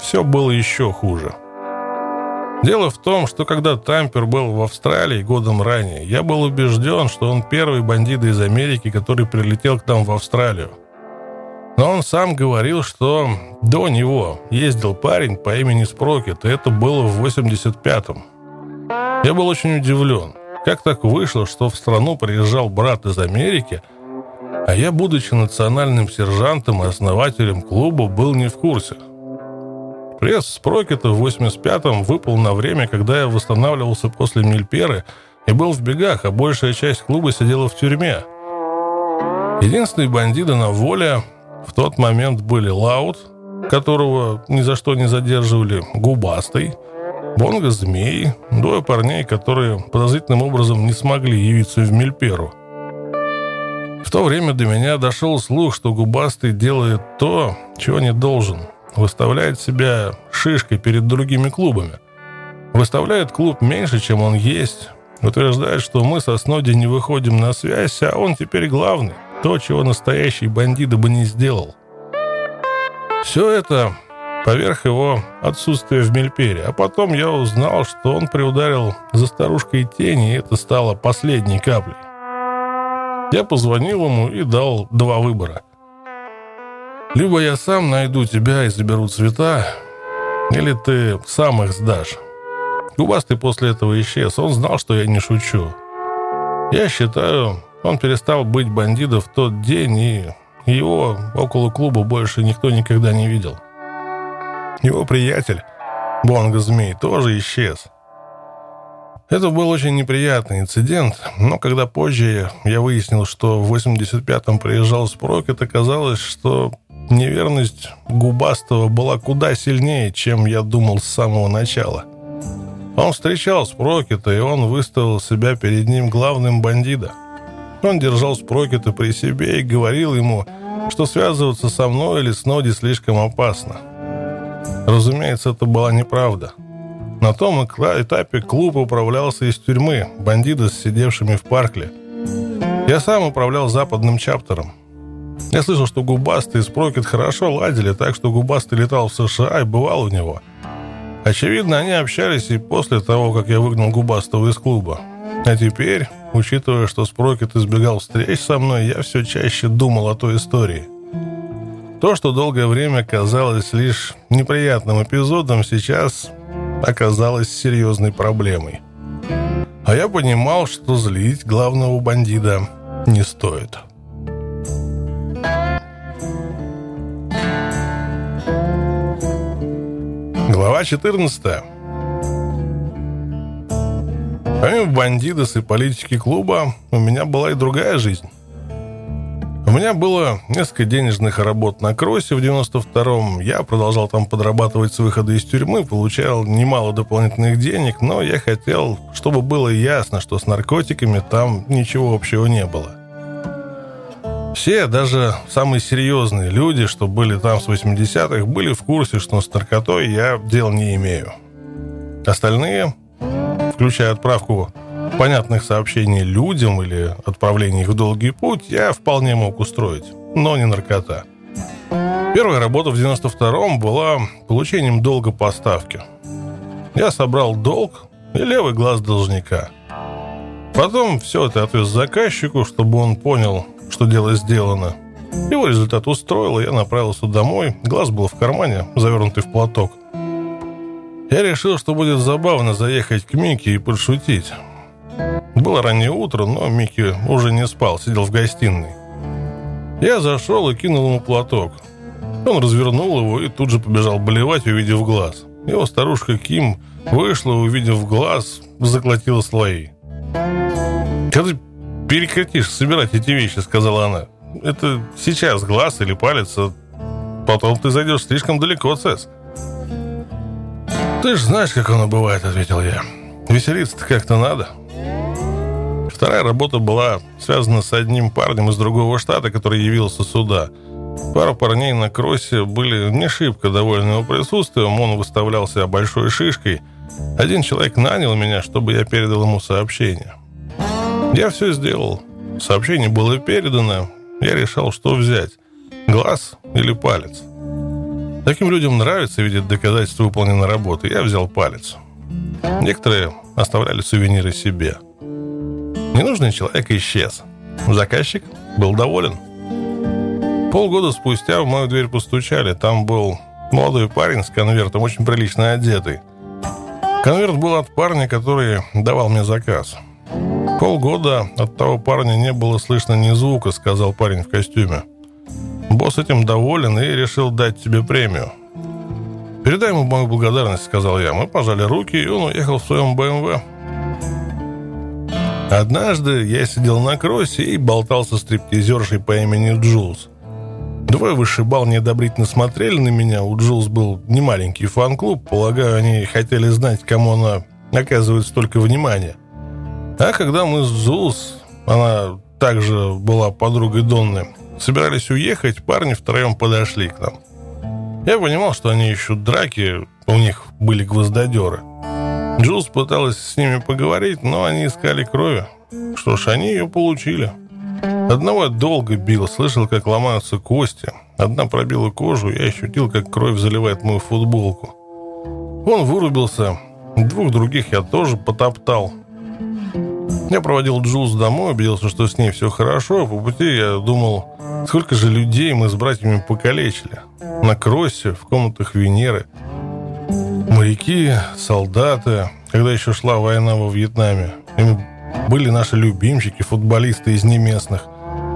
S1: все было еще хуже. Дело в том, что когда Тампер был в Австралии годом ранее, я был убежден, что он первый бандит из Америки, который прилетел к нам в Австралию. Но он сам говорил, что до него ездил парень по имени Спрокет, и это было в 85-м. Я был очень удивлен. Как так вышло, что в страну приезжал брат из Америки, а я, будучи национальным сержантом и основателем клуба, был не в курсе – Пресс с Прокета в 85-м выпал на время, когда я восстанавливался после Мильперы и был в бегах, а большая часть клуба сидела в тюрьме. Единственные бандиты на воле в тот момент были Лаут, которого ни за что не задерживали, Губастый, Бонго Змей, двое парней, которые подозрительным образом не смогли явиться в Мильперу. В то время до меня дошел слух, что Губастый делает то, чего не должен – выставляет себя шишкой перед другими клубами. Выставляет клуб меньше, чем он есть. Утверждает, что мы со Сноди не выходим на связь, а он теперь главный. То, чего настоящий бандит бы не сделал. Все это поверх его отсутствия в Мельпере. А потом я узнал, что он приударил за старушкой тени, и это стало последней каплей. Я позвонил ему и дал два выбора – либо я сам найду тебя и заберу цвета, или ты сам их сдашь. Губастый после этого исчез. Он знал, что я не шучу. Я считаю, он перестал быть бандитом в тот день, и его около клуба больше никто никогда не видел. Его приятель, Бонго-змей, тоже исчез. Это был очень неприятный инцидент, но когда позже я выяснил, что в 85-м приезжал Спрокет, оказалось, что неверность Губастого была куда сильнее, чем я думал с самого начала. Он встречал Спрокета, и он выставил себя перед ним главным бандита. Он держал Спрокета при себе и говорил ему, что связываться со мной или с Ноди слишком опасно. Разумеется, это была неправда – на том этапе клуб управлялся из тюрьмы, бандиты, сидевшими в Паркле. Я сам управлял западным чаптером. Я слышал, что Губастый и Спрокет хорошо ладили, так что Губастый летал в США и бывал у него. Очевидно, они общались и после того, как я выгнал Губастого из клуба. А теперь, учитывая, что Спрокет избегал встреч со мной, я все чаще думал о той истории. То, что долгое время казалось лишь неприятным эпизодом, сейчас оказалась серьезной проблемой. А я понимал, что злить главного бандита не стоит. Глава 14. Помимо бандитос и политики клуба, у меня была и другая жизнь. У меня было несколько денежных работ на кроссе в 92-м. Я продолжал там подрабатывать с выхода из тюрьмы, получал немало дополнительных денег, но я хотел, чтобы было ясно, что с наркотиками там ничего общего не было. Все, даже самые серьезные люди, что были там с 80-х, были в курсе, что с наркотой я дел не имею. Остальные, включая отправку понятных сообщений людям или отправление их в долгий путь я вполне мог устроить, но не наркота. Первая работа в 92-м была получением долга поставки. Я собрал долг и левый глаз должника. Потом все это отвез заказчику, чтобы он понял, что дело сделано. Его результат устроил, и я направился домой. Глаз был в кармане, завернутый в платок. Я решил, что будет забавно заехать к Мике и подшутить. Было раннее утро, но Микки уже не спал, сидел в гостиной. Я зашел и кинул ему платок. Он развернул его и тут же побежал болевать, увидев глаз. Его старушка Ким вышла, увидев глаз, заклотила слои. «Когда ты перекатишь собирать эти вещи», — сказала она. «Это сейчас глаз или палец, а потом ты зайдешь слишком далеко, Цесс». «Ты же знаешь, как оно бывает», — ответил я. «Веселиться-то как-то надо». Вторая работа была связана с одним парнем из другого штата, который явился сюда. Пара парней на кроссе были не шибко довольны его присутствием, он выставлял себя большой шишкой. Один человек нанял меня, чтобы я передал ему сообщение. Я все сделал. Сообщение было передано. Я решал, что взять. Глаз или палец. Таким людям нравится видеть доказательства выполненной работы. Я взял палец. Некоторые оставляли сувениры себе – Ненужный человек исчез. Заказчик был доволен. Полгода спустя в мою дверь постучали. Там был молодой парень с конвертом, очень прилично одетый. Конверт был от парня, который давал мне заказ. Полгода от того парня не было слышно ни звука, сказал парень в костюме. Босс этим доволен и решил дать тебе премию. «Передай ему мою благодарность», — сказал я. Мы пожали руки, и он уехал в своем БМВ. Однажды я сидел на Кроссе и болтался с стриптизершей по имени Джулс. Двое вышибал неодобрительно смотрели на меня. У Джулс был немаленький фан-клуб. Полагаю, они хотели знать, кому она оказывает столько внимания. А когда мы с Джулс, она также была подругой Донны, собирались уехать, парни втроем подошли к нам. Я понимал, что они ищут драки, у них были гвоздодеры – Джулс пыталась с ними поговорить, но они искали крови. Что ж, они ее получили. Одного я долго бил, слышал, как ломаются кости. Одна пробила кожу, я ощутил, как кровь заливает мою футболку. Он вырубился. Двух других я тоже потоптал. Я проводил Джулс домой, убедился, что с ней все хорошо. По пути я думал, сколько же людей мы с братьями покалечили. На кроссе, в комнатах Венеры – Моряки, солдаты, когда еще шла война во Вьетнаме. Им были наши любимчики, футболисты из неместных.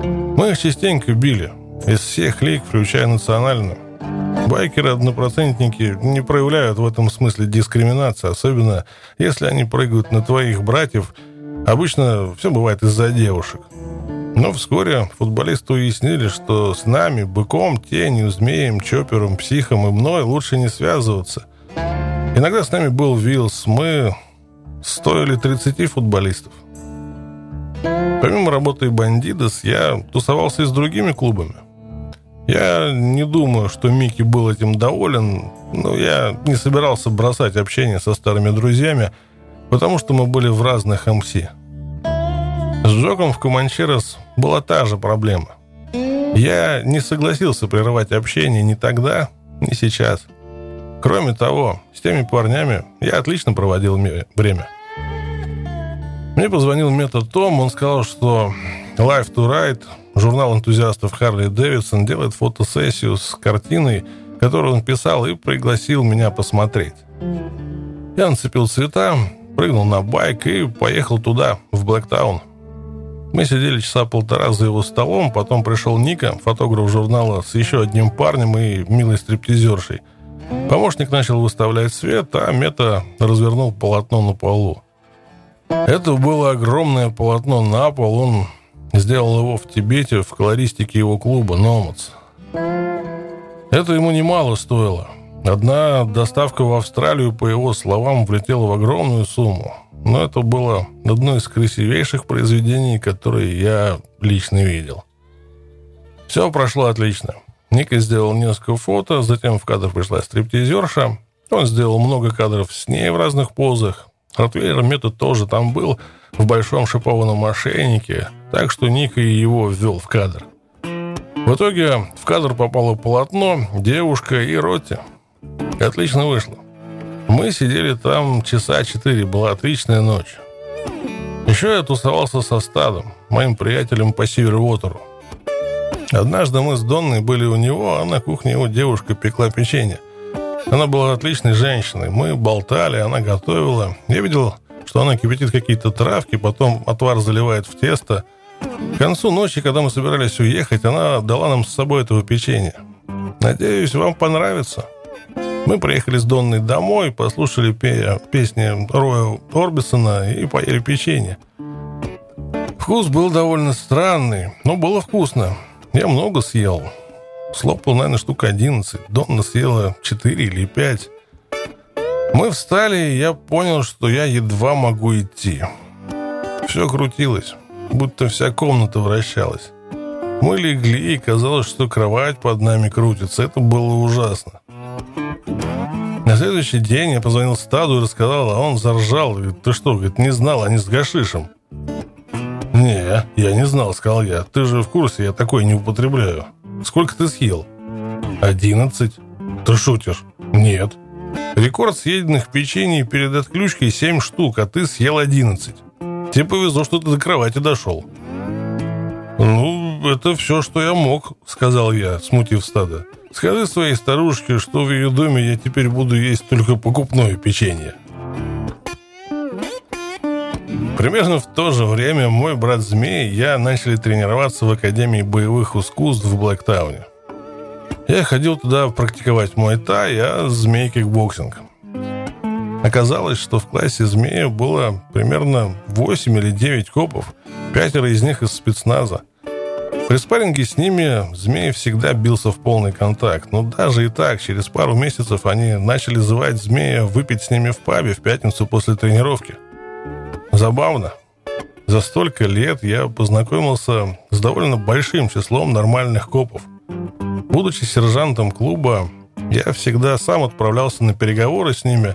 S1: Мы их частенько били. Из всех лиг, включая национальную. Байкеры-однопроцентники не проявляют в этом смысле дискриминации, особенно если они прыгают на твоих братьев. Обычно все бывает из-за девушек. Но вскоре футболисты уяснили, что с нами, быком, тенью, змеем, чопером, психом и мной лучше не связываться. Иногда с нами был Вилс, мы стоили 30 футболистов. Помимо работы «Бандидос», я тусовался и с другими клубами. Я не думаю, что Микки был этим доволен, но я не собирался бросать общение со старыми друзьями, потому что мы были в разных МС. С Джоком в Команчерос была та же проблема. Я не согласился прерывать общение ни тогда, ни сейчас. Кроме того, с теми парнями я отлично проводил время. Мне позвонил метод Том, он сказал, что Life to Ride, журнал энтузиастов Харли Дэвидсон, делает фотосессию с картиной, которую он писал, и пригласил меня посмотреть. Я нацепил цвета, прыгнул на байк и поехал туда, в Блэктаун. Мы сидели часа полтора за его столом, потом пришел Ника, фотограф журнала, с еще одним парнем и милой стриптизершей. Помощник начал выставлять свет, а Мета развернул полотно на полу. Это было огромное полотно на пол. Он сделал его в Тибете, в колористике его клуба «Номадс». Это ему немало стоило. Одна доставка в Австралию, по его словам, влетела в огромную сумму. Но это было одно из красивейших произведений, которые я лично видел. Все прошло отлично. Ника сделал несколько фото, затем в кадр пришла стриптизерша. Он сделал много кадров с ней в разных позах. Ротвейлер метод тоже там был, в большом шипованном ошейнике, так что Ника и его ввел в кадр. В итоге в кадр попало полотно, девушка и Ротти. Отлично вышло. Мы сидели там часа четыре, была отличная ночь. Еще я тусовался со стадом, моим приятелем по Севервотеру. Однажды мы с Донной были у него, а на кухне его девушка пекла печенье. Она была отличной женщиной. Мы болтали, она готовила. Я видел, что она кипятит какие-то травки, потом отвар заливает в тесто. К концу ночи, когда мы собирались уехать, она дала нам с собой этого печенья. Надеюсь, вам понравится. Мы приехали с Донной домой, послушали песни Роя Орбисона и поели печенье. Вкус был довольно странный, но было вкусно. Я много съел. Слопал, наверное, штук 11. Донна съела 4 или 5. Мы встали, и я понял, что я едва могу идти. Все крутилось, будто вся комната вращалась. Мы легли, и казалось, что кровать под нами крутится. Это было ужасно. На следующий день я позвонил Стаду и рассказал, а он заржал. Говорит, ты что, говорит, не знал, они с гашишем. «Не, я не знал», — сказал я. «Ты же в курсе, я такое не употребляю». Сколько ты съел? Одиннадцать. Ты шутишь? Нет. Рекорд съеденных печений перед отключкой семь штук, а ты съел одиннадцать. Тебе повезло, что ты до кровати дошел. Ну, это все, что я мог, сказал я, смутив стадо. Скажи своей старушке, что в ее доме я теперь буду есть только покупное печенье. Примерно в то же время мой брат Змей и я начали тренироваться в Академии боевых искусств в Блэктауне. Я ходил туда практиковать муай-тай, а Змей кикбоксинг. Оказалось, что в классе Змея было примерно 8 или 9 копов, пятеро из них из спецназа. При спарринге с ними Змей всегда бился в полный контакт, но даже и так, через пару месяцев они начали звать Змея выпить с ними в пабе в пятницу после тренировки – Забавно. За столько лет я познакомился с довольно большим числом нормальных копов. Будучи сержантом клуба, я всегда сам отправлялся на переговоры с ними,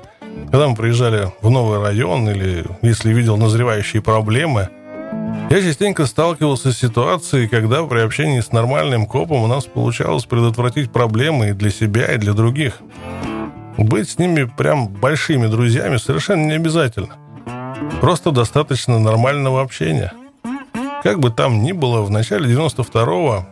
S1: когда мы приезжали в новый район или если видел назревающие проблемы. Я частенько сталкивался с ситуацией, когда при общении с нормальным копом у нас получалось предотвратить проблемы и для себя, и для других. Быть с ними прям большими друзьями совершенно не обязательно. Просто достаточно нормального общения. Как бы там ни было, в начале 92-го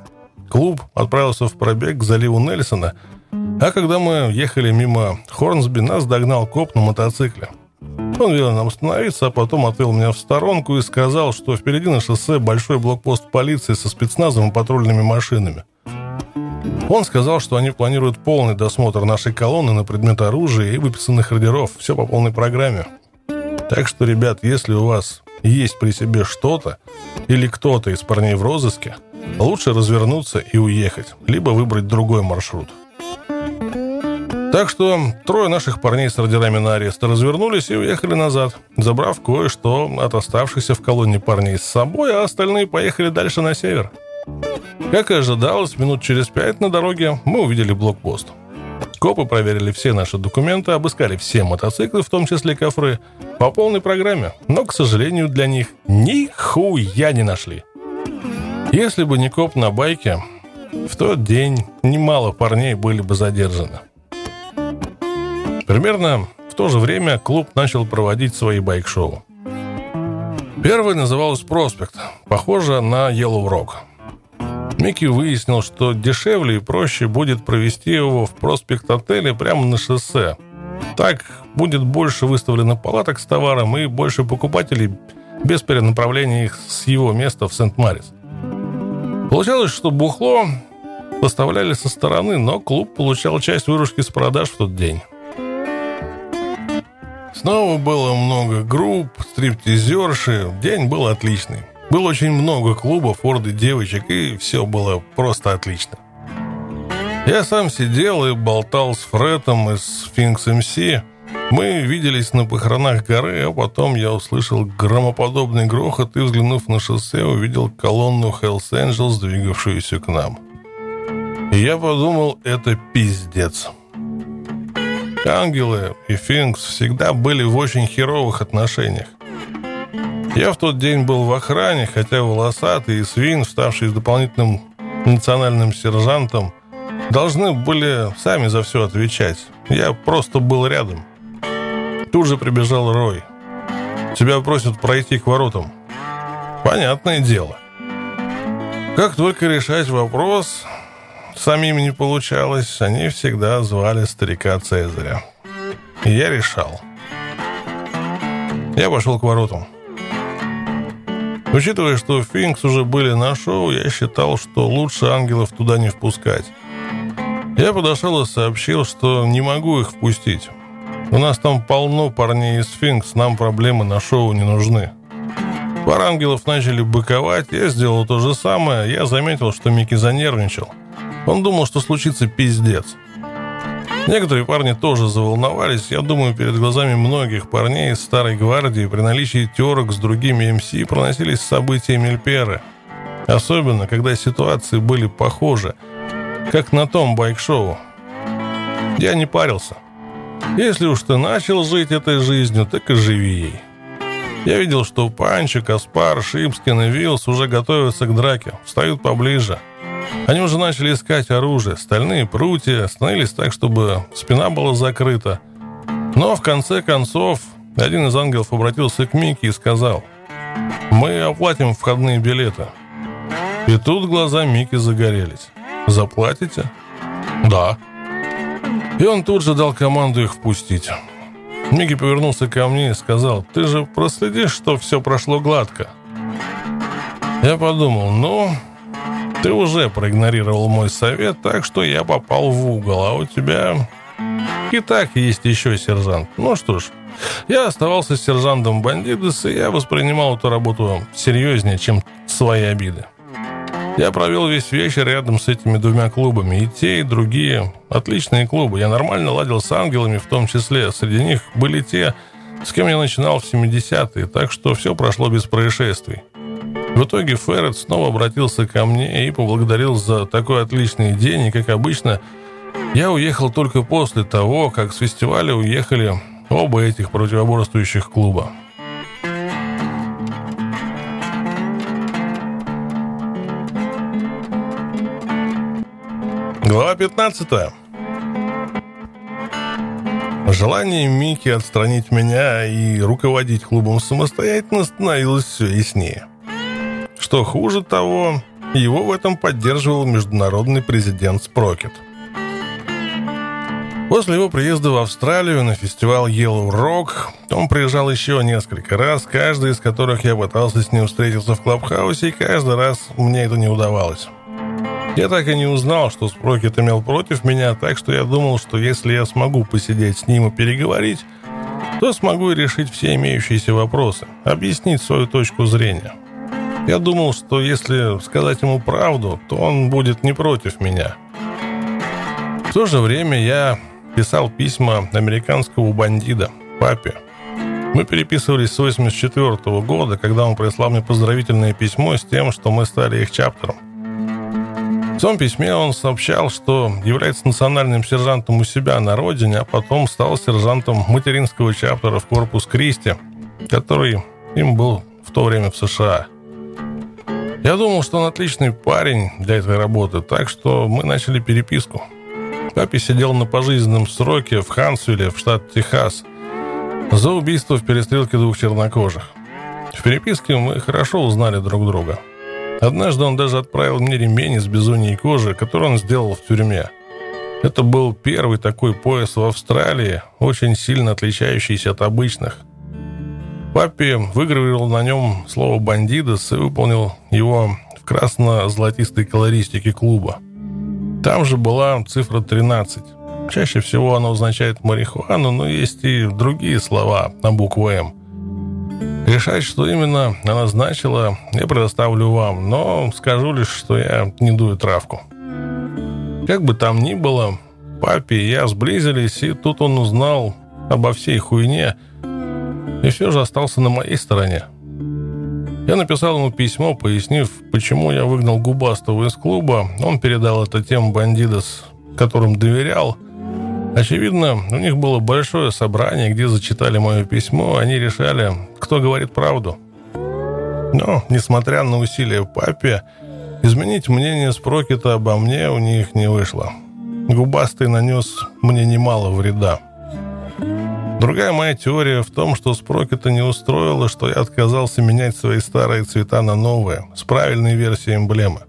S1: клуб отправился в пробег к заливу Нельсона, а когда мы ехали мимо Хорнсби, нас догнал коп на мотоцикле. Он велел нам остановиться, а потом отвел меня в сторонку и сказал, что впереди на шоссе большой блокпост полиции со спецназом и патрульными машинами. Он сказал, что они планируют полный досмотр нашей колонны на предмет оружия и выписанных ордеров. Все по полной программе. Так что, ребят, если у вас есть при себе что-то или кто-то из парней в розыске, лучше развернуться и уехать, либо выбрать другой маршрут. Так что трое наших парней с ордерами на арест развернулись и уехали назад, забрав кое-что от оставшихся в колонне парней с собой, а остальные поехали дальше на север. Как и ожидалось, минут через пять на дороге мы увидели блокпост. Копы проверили все наши документы, обыскали все мотоциклы, в том числе кофры, по полной программе, но, к сожалению, для них нихуя не нашли. Если бы не коп на байке, в тот день немало парней были бы задержаны. Примерно в то же время клуб начал проводить свои байк-шоу. Первое называлось «Проспект», похоже на Yellow Rock. Микки выяснил, что дешевле и проще будет провести его в проспект отеля прямо на шоссе. Так будет больше выставлено палаток с товаром и больше покупателей без перенаправления их с его места в Сент-Марис. Получалось, что бухло поставляли со стороны, но клуб получал часть выручки с продаж в тот день. Снова было много групп, стриптизерши. День был отличный. Было очень много клубов, орды девочек, и все было просто отлично. Я сам сидел и болтал с Фретом из Sphinx MC. Мы виделись на похоронах горы, а потом я услышал громоподобный грохот и, взглянув на шоссе, увидел колонну Hells Angels, двигавшуюся к нам. И я подумал, это пиздец. Ангелы и Финкс всегда были в очень херовых отношениях. Я в тот день был в охране, хотя волосатый и свин, ставший дополнительным национальным сержантом, должны были сами за все отвечать. Я просто был рядом. Тут же прибежал Рой. Тебя просят пройти к воротам. Понятное дело. Как только решать вопрос, самим не получалось, они всегда звали старика Цезаря. И я решал. Я пошел к воротам. Учитывая, что Финкс уже были на шоу, я считал, что лучше ангелов туда не впускать. Я подошел и сообщил, что не могу их впустить. У нас там полно парней из Финкс, нам проблемы на шоу не нужны. Пара ангелов начали быковать, я сделал то же самое, я заметил, что Микки занервничал. Он думал, что случится пиздец. Некоторые парни тоже заволновались. Я думаю, перед глазами многих парней из старой гвардии при наличии терок с другими МС проносились события Мельперы. Особенно, когда ситуации были похожи, как на том байк-шоу. Я не парился. Если уж ты начал жить этой жизнью, так и живи ей. Я видел, что Панчо, Каспар, Шипскин и Вилс уже готовятся к драке, встают поближе – они уже начали искать оружие, стальные прутья, становились так, чтобы спина была закрыта. Но в конце концов один из ангелов обратился к Микки и сказал, «Мы оплатим входные билеты». И тут глаза Микки загорелись. «Заплатите?» «Да». И он тут же дал команду их впустить. Микки повернулся ко мне и сказал, «Ты же проследишь, что все прошло гладко?» Я подумал, ну, ты уже проигнорировал мой совет, так что я попал в угол, а у тебя и так есть еще сержант. Ну что ж, я оставался сержантом бандитес, и я воспринимал эту работу серьезнее, чем свои обиды. Я провел весь вечер рядом с этими двумя клубами. И те, и другие. Отличные клубы. Я нормально ладил с ангелами в том числе. Среди них были те, с кем я начинал в 70-е. Так что все прошло без происшествий. В итоге Феррет снова обратился ко мне и поблагодарил за такой отличный день, и, как обычно, я уехал только после того, как с фестиваля уехали оба этих противоборствующих клуба. Глава 15. Желание Мики отстранить меня и руководить клубом самостоятельно становилось все яснее. Что хуже того, его в этом поддерживал международный президент Спрокет. После его приезда в Австралию на фестиваль Yellow Rock он приезжал еще несколько раз, каждый из которых я пытался с ним встретиться в Клабхаусе, и каждый раз мне это не удавалось. Я так и не узнал, что Спрокет имел против меня, так что я думал, что если я смогу посидеть с ним и переговорить, то смогу решить все имеющиеся вопросы, объяснить свою точку зрения. Я думал, что если сказать ему правду, то он будет не против меня. В то же время я писал письма американского бандита, папе. Мы переписывались с 84 года, когда он прислал мне поздравительное письмо с тем, что мы стали их чаптером. В том письме он сообщал, что является национальным сержантом у себя на родине, а потом стал сержантом материнского чаптера в Корпус Кристи, который им был в то время в США. Я думал, что он отличный парень для этой работы, так что мы начали переписку. Папе сидел на пожизненном сроке в Хансвилле, в штат Техас, за убийство в перестрелке двух чернокожих. В переписке мы хорошо узнали друг друга. Однажды он даже отправил мне ремень из бизоньей кожи, который он сделал в тюрьме. Это был первый такой пояс в Австралии, очень сильно отличающийся от обычных. Папе выгравировал на нем слово «бандидос» и выполнил его в красно-золотистой колористике клуба. Там же была цифра 13. Чаще всего она означает марихуану, но есть и другие слова на букву «М». Решать, что именно она значила, я предоставлю вам, но скажу лишь, что я не дую травку. Как бы там ни было, папе и я сблизились, и тут он узнал обо всей хуйне, и все же остался на моей стороне. Я написал ему письмо, пояснив, почему я выгнал Губастова из клуба. Он передал это тем бандидос, которым доверял. Очевидно, у них было большое собрание, где зачитали мое письмо. Они решали, кто говорит правду. Но, несмотря на усилия папе, изменить мнение Спрокета обо мне у них не вышло. Губастый нанес мне немало вреда. Другая моя теория в том, что Спрокета не устроило, что я отказался менять свои старые цвета на новые, с правильной версией эмблемы.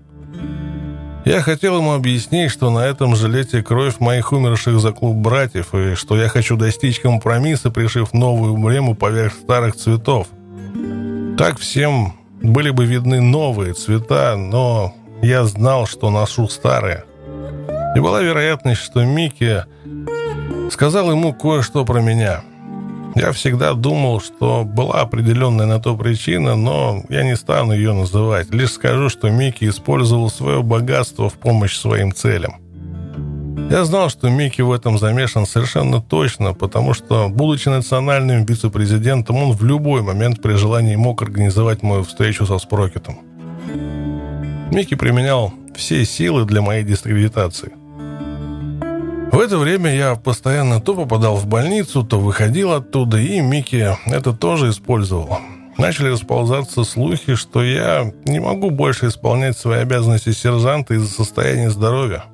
S1: Я хотел ему объяснить, что на этом жилете кровь моих умерших за клуб братьев, и что я хочу достичь компромисса, пришив новую эмблему поверх старых цветов. Так всем были бы видны новые цвета, но я знал, что ношу старые. И была вероятность, что Микки Сказал ему кое-что про меня. Я всегда думал, что была определенная на то причина, но я не стану ее называть. Лишь скажу, что Микки использовал свое богатство в помощь своим целям. Я знал, что Микки в этом замешан совершенно точно, потому что, будучи национальным вице-президентом, он в любой момент при желании мог организовать мою встречу со Спрокетом. Микки применял все силы для моей дискредитации – в это время я постоянно то попадал в больницу, то выходил оттуда, и Микки это тоже использовал. Начали расползаться слухи, что я не могу больше исполнять свои обязанности сержанта из-за состояния здоровья.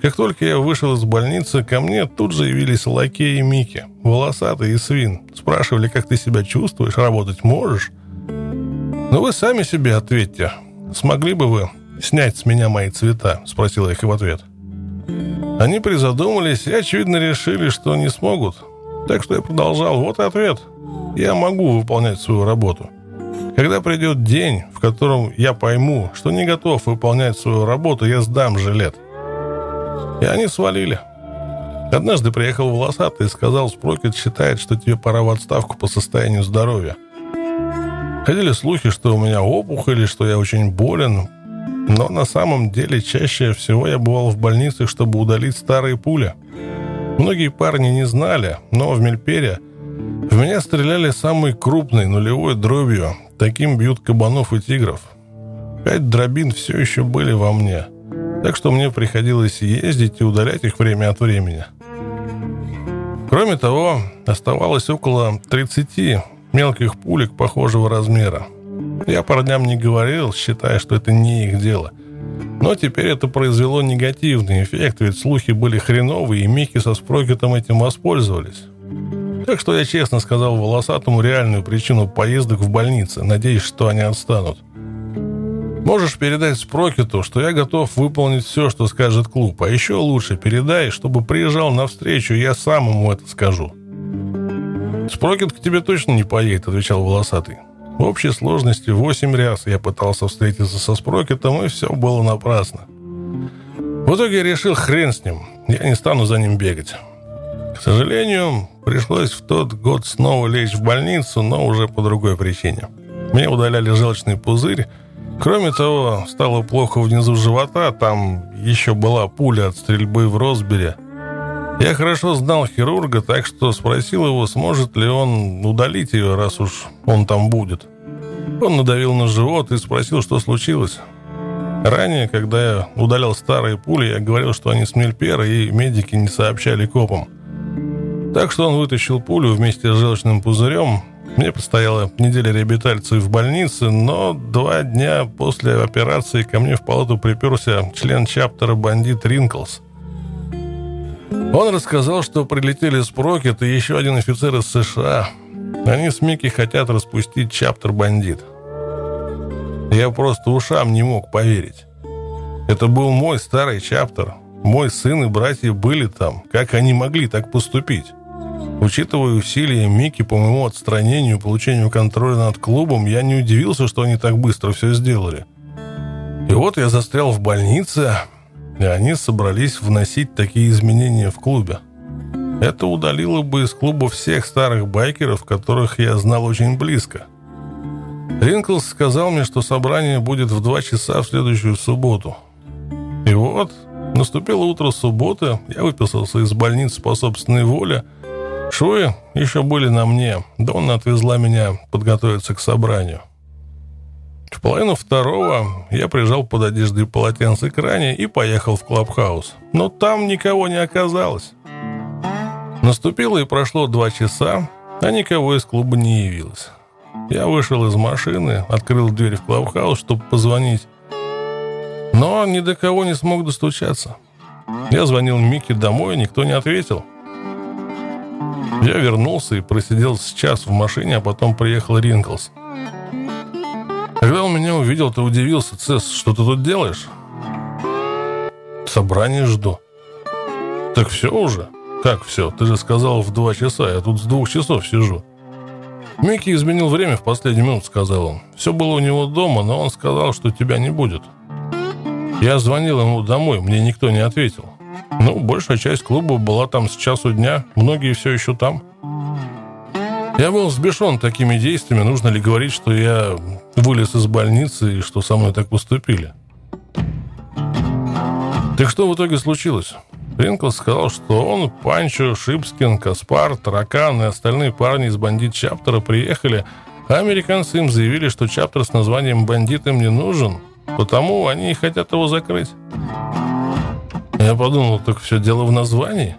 S1: Как только я вышел из больницы, ко мне тут же явились лакеи и Микки, волосатый и свин. Спрашивали, как ты себя чувствуешь, работать можешь? «Ну вы сами себе ответьте. Смогли бы вы снять с меня мои цвета?» – спросила их в ответ. Они призадумались и, очевидно, решили, что не смогут. Так что я продолжал. Вот и ответ. Я могу выполнять свою работу. Когда придет день, в котором я пойму, что не готов выполнять свою работу, я сдам жилет. И они свалили. Однажды приехал волосатый и сказал, Спрокет считает, что тебе пора в отставку по состоянию здоровья. Ходили слухи, что у меня опухоль, что я очень болен, но на самом деле чаще всего я бывал в больнице, чтобы удалить старые пули. Многие парни не знали, но в Мельпере в меня стреляли самой крупной нулевой дробью. Таким бьют кабанов и тигров. Пять дробин все еще были во мне. Так что мне приходилось ездить и удалять их время от времени. Кроме того, оставалось около 30 мелких пулек похожего размера. Я парням не говорил, считая, что это не их дело. Но теперь это произвело негативный эффект, ведь слухи были хреновые, и Микки со Спрокетом этим воспользовались. Так что я честно сказал волосатому реальную причину поездок в больнице, надеясь, что они отстанут. Можешь передать Спрокету, что я готов выполнить все, что скажет клуб, а еще лучше передай, чтобы приезжал на встречу, я сам ему это скажу. «Спрокет к тебе точно не поедет», — отвечал волосатый. В общей сложности восемь раз я пытался встретиться со Спрокетом, и все было напрасно. В итоге я решил хрен с ним. Я не стану за ним бегать. К сожалению, пришлось в тот год снова лечь в больницу, но уже по другой причине. Мне удаляли желчный пузырь. Кроме того, стало плохо внизу живота, там еще была пуля от стрельбы в Росбере. Я хорошо знал хирурга, так что спросил его, сможет ли он удалить ее, раз уж он там будет. Он надавил на живот и спросил, что случилось. Ранее, когда я удалял старые пули, я говорил, что они с Мельпера, и медики не сообщали копам. Так что он вытащил пулю вместе с желчным пузырем. Мне предстояла неделя реабилитации в больнице, но два дня после операции ко мне в палату приперся член чаптера бандит Ринклс. Он рассказал, что прилетели с Прокет и еще один офицер из США. Они с Микки хотят распустить чаптер бандит. Я просто ушам не мог поверить. Это был мой старый чаптер. Мой сын и братья были там. Как они могли так поступить? Учитывая усилия Мики по моему отстранению и получению контроля над клубом, я не удивился, что они так быстро все сделали. И вот я застрял в больнице, и они собрались вносить такие изменения в клубе. Это удалило бы из клуба всех старых байкеров, которых я знал очень близко. Ринклс сказал мне, что собрание будет в два часа в следующую субботу. И вот, наступило утро субботы, я выписался из больницы по собственной воле. Швы еще были на мне. Донна отвезла меня подготовиться к собранию. В половину второго я прижал под одеждой полотенце к ране и поехал в клабхаус. Но там никого не оказалось. Наступило и прошло два часа, а никого из клуба не явилось. Я вышел из машины, открыл дверь в клабхаус, чтобы позвонить. Но ни до кого не смог достучаться. Я звонил Микки домой, никто не ответил. Я вернулся и просидел с час в машине, а потом приехал Ринглс. Когда он меня увидел, то удивился. «Цесс, что ты тут делаешь?» «Собрание жду». «Так все уже?» «Как все? Ты же сказал в два часа, я тут с двух часов сижу». «Микки изменил время в последнюю минуту», — сказал он. «Все было у него дома, но он сказал, что тебя не будет». Я звонил ему домой, мне никто не ответил. Ну, большая часть клуба была там с часу дня, многие все еще там. Я был взбешен такими действиями, нужно ли говорить, что я вылез из больницы и что со мной так поступили. Так что в итоге случилось? Ринклс сказал, что он, Панчо, Шипскин, Каспар, Таракан и остальные парни из бандит Чаптера приехали, а американцы им заявили, что Чаптер с названием «Бандит» им не нужен, потому они и хотят его закрыть. Я подумал, так все дело в названии.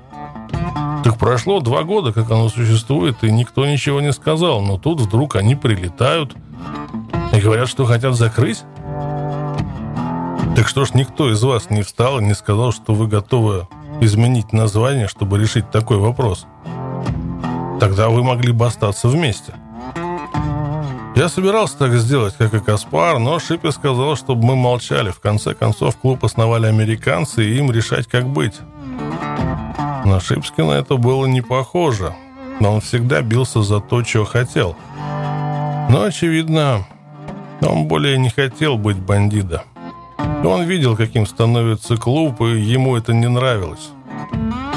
S1: Так прошло два года, как оно существует, и никто ничего не сказал, но тут вдруг они прилетают говорят, что хотят закрыть. Так что ж никто из вас не встал и не сказал, что вы готовы изменить название, чтобы решить такой вопрос. Тогда вы могли бы остаться вместе. Я собирался так сделать, как и Каспар, но Шипи сказал, чтобы мы молчали. В конце концов, клуб основали американцы, и им решать, как быть. На Шипскина это было не похоже, но он всегда бился за то, что хотел. Но, очевидно, он более не хотел быть бандитом. Он видел, каким становится клуб, и ему это не нравилось.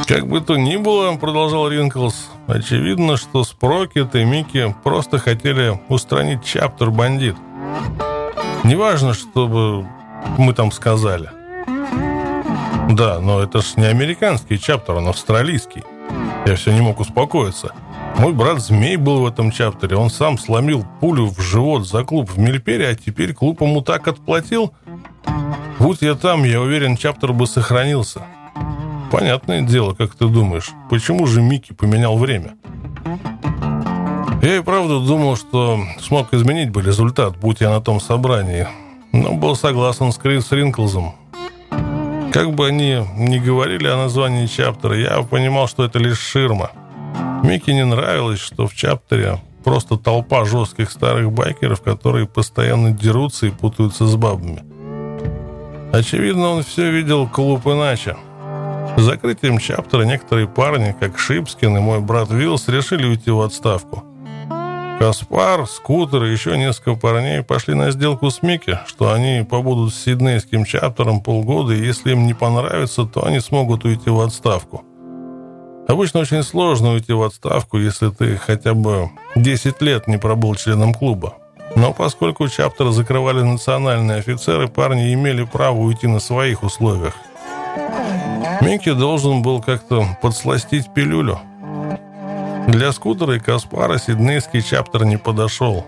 S1: Как бы то ни было, продолжал Ринклс, очевидно, что Спрокет и Микки просто хотели устранить чаптер бандит. Неважно, чтобы мы там сказали. Да, но это ж не американский чаптер, он австралийский. Я все не мог успокоиться. Мой брат Змей был в этом чаптере. Он сам сломил пулю в живот за клуб в Мельпере, а теперь клуб ему так отплатил. Будь я там, я уверен, чаптер бы сохранился. Понятное дело, как ты думаешь, почему же Микки поменял время? Я и правда думал, что смог изменить бы результат, будь я на том собрании, но был согласен с Крис Ринклзом. Как бы они ни говорили о названии чаптера, я понимал, что это лишь ширма. Микки не нравилось, что в чаптере просто толпа жестких старых байкеров, которые постоянно дерутся и путаются с бабами. Очевидно, он все видел клуб иначе. С закрытием чаптера некоторые парни, как Шипскин и мой брат Виллс, решили уйти в отставку. Каспар, Скутер и еще несколько парней пошли на сделку с Микки, что они побудут с сиднейским чаптером полгода, и если им не понравится, то они смогут уйти в отставку. Обычно очень сложно уйти в отставку, если ты хотя бы 10 лет не пробыл членом клуба. Но поскольку чаптер закрывали национальные офицеры, парни имели право уйти на своих условиях. Микки должен был как-то подсластить пилюлю – для скутера и Каспара сиднейский чаптер не подошел.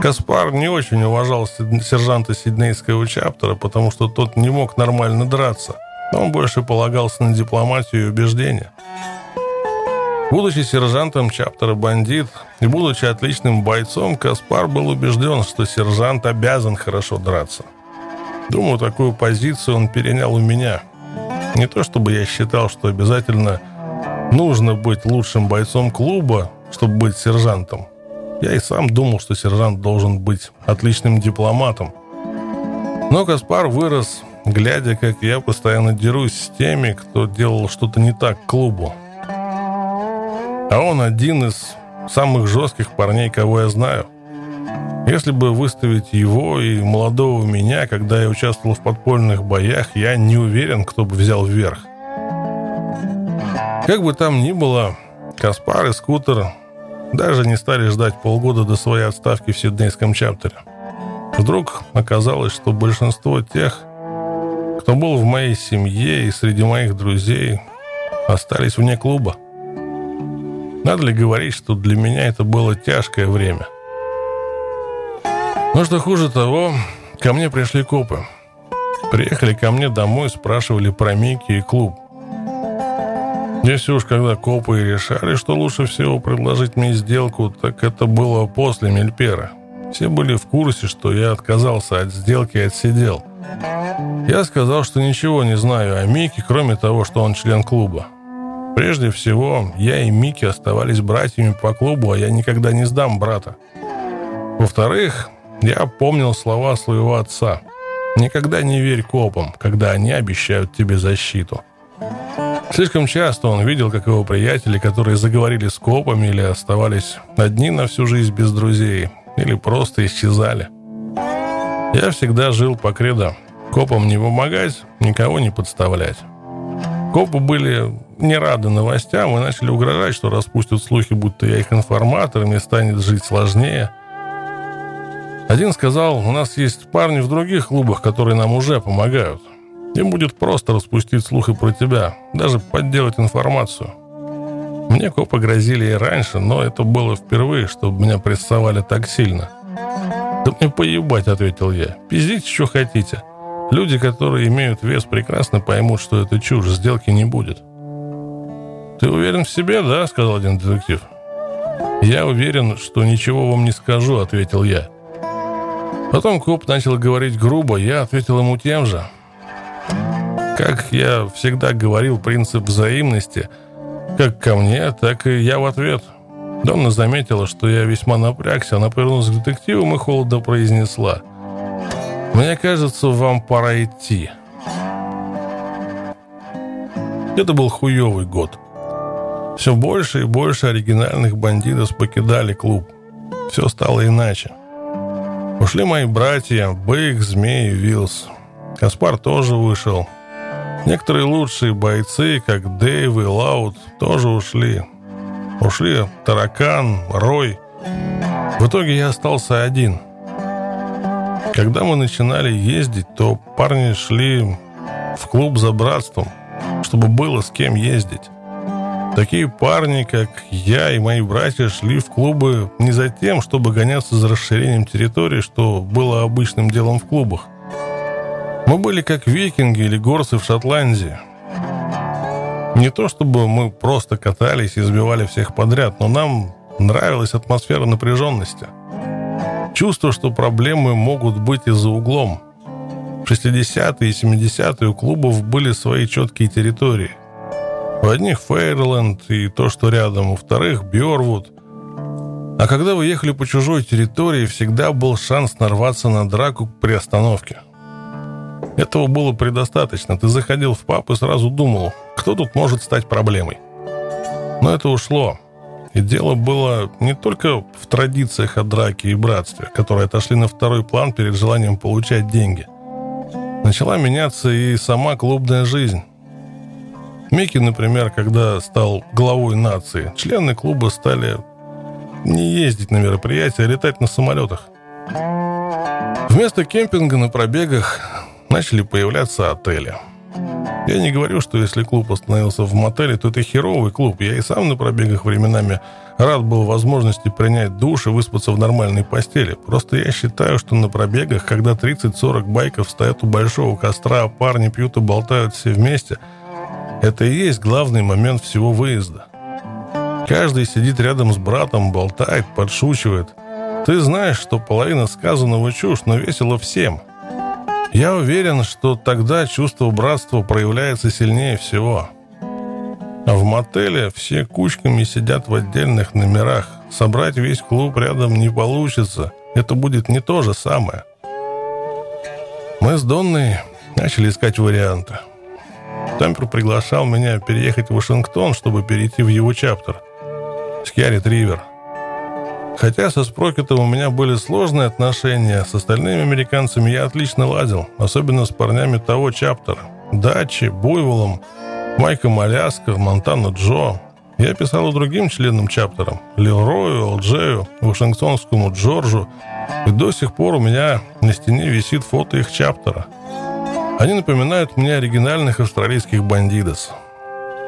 S1: Каспар не очень уважал сержанта сиднейского чаптера, потому что тот не мог нормально драться. Он больше полагался на дипломатию и убеждения. Будучи сержантом чаптера «Бандит» и будучи отличным бойцом, Каспар был убежден, что сержант обязан хорошо драться. Думаю, такую позицию он перенял у меня. Не то чтобы я считал, что обязательно нужно быть лучшим бойцом клуба, чтобы быть сержантом. Я и сам думал, что сержант должен быть отличным дипломатом. Но Каспар вырос, глядя, как я постоянно дерусь с теми, кто делал что-то не так клубу. А он один из самых жестких парней, кого я знаю. Если бы выставить его и молодого меня, когда я участвовал в подпольных боях, я не уверен, кто бы взял вверх. Как бы там ни было, Каспар и Скутер даже не стали ждать полгода до своей отставки в Сиднейском чаптере. Вдруг оказалось, что большинство тех, кто был в моей семье и среди моих друзей, остались вне клуба. Надо ли говорить, что для меня это было тяжкое время? Но что хуже того, ко мне пришли копы. Приехали ко мне домой, спрашивали про Микки и клуб. Если уж когда копы решали, что лучше всего предложить мне сделку, так это было после Мельпера. Все были в курсе, что я отказался от сделки и отсидел. Я сказал, что ничего не знаю о Мике, кроме того, что он член клуба. Прежде всего, я и Микки оставались братьями по клубу, а я никогда не сдам брата. Во-вторых, я помнил слова своего отца. «Никогда не верь копам, когда они обещают тебе защиту». Слишком часто он видел, как его приятели, которые заговорили с копами или оставались одни на всю жизнь без друзей, или просто исчезали. Я всегда жил по кредо. Копам не помогать, никого не подставлять. Копы были не рады новостям и начали угрожать, что распустят слухи, будто я их информатор, и мне станет жить сложнее. Один сказал, у нас есть парни в других клубах, которые нам уже помогают – им будет просто распустить слухи про тебя, даже подделать информацию. Мне копы грозили и раньше, но это было впервые, чтобы меня прессовали так сильно. «Да мне поебать», — ответил я. «Пиздите, что хотите. Люди, которые имеют вес, прекрасно поймут, что это чушь, сделки не будет». «Ты уверен в себе, да?» — сказал один детектив. «Я уверен, что ничего вам не скажу», — ответил я. Потом коп начал говорить грубо, я ответил ему тем же. Как я всегда говорил, принцип взаимности как ко мне, так и я в ответ. Донна заметила, что я весьма напрягся, она повернулась к детективу и холодно произнесла. «Мне кажется, вам пора идти». Это был хуевый год. Все больше и больше оригинальных бандитов покидали клуб. Все стало иначе. Ушли мои братья, Бык, Змей и Вилс. Каспар тоже вышел. Некоторые лучшие бойцы, как Дэйв и Лаут, тоже ушли. Ушли Таракан, Рой. В итоге я остался один. Когда мы начинали ездить, то парни шли в клуб за братством, чтобы было с кем ездить. Такие парни, как я и мои братья, шли в клубы не за тем, чтобы гоняться за расширением территории, что было обычным делом в клубах, мы были как викинги или горцы в Шотландии. Не то чтобы мы просто катались и избивали всех подряд, но нам нравилась атмосфера напряженности. Чувство, что проблемы могут быть и за углом. В 60-е и 70-е у клубов были свои четкие территории. У одних Фейерленд и то, что рядом, у вторых Бьорвуд. А когда вы ехали по чужой территории, всегда был шанс нарваться на драку при остановке. Этого было предостаточно. Ты заходил в паб и сразу думал, кто тут может стать проблемой. Но это ушло. И дело было не только в традициях о драке и братстве, которые отошли на второй план перед желанием получать деньги. Начала меняться и сама клубная жизнь. Микки, например, когда стал главой нации, члены клуба стали не ездить на мероприятия, а летать на самолетах. Вместо кемпинга на пробегах начали появляться отели. Я не говорю, что если клуб остановился в мотеле, то это херовый клуб. Я и сам на пробегах временами рад был возможности принять душ и выспаться в нормальной постели. Просто я считаю, что на пробегах, когда 30-40 байков стоят у большого костра, а парни пьют и болтают все вместе, это и есть главный момент всего выезда. Каждый сидит рядом с братом, болтает, подшучивает. Ты знаешь, что половина сказанного чушь, но весело всем – я уверен, что тогда чувство братства проявляется сильнее всего. А в мотеле все кучками сидят в отдельных номерах. Собрать весь клуб рядом не получится. Это будет не то же самое. Мы с Донной начали искать варианты. Тампер приглашал меня переехать в Вашингтон, чтобы перейти в его чаптер. Скиарит Ривер – Хотя со Спрокетом у меня были сложные отношения, с остальными американцами я отлично ладил, особенно с парнями того чаптера. Дачи, Буйволом, Майком Аляска, Монтана Джо. Я писал и другим членам чаптера, Лилрою, Алджею, Вашингтонскому Джорджу, и до сих пор у меня на стене висит фото их чаптера. Они напоминают мне оригинальных австралийских бандидос.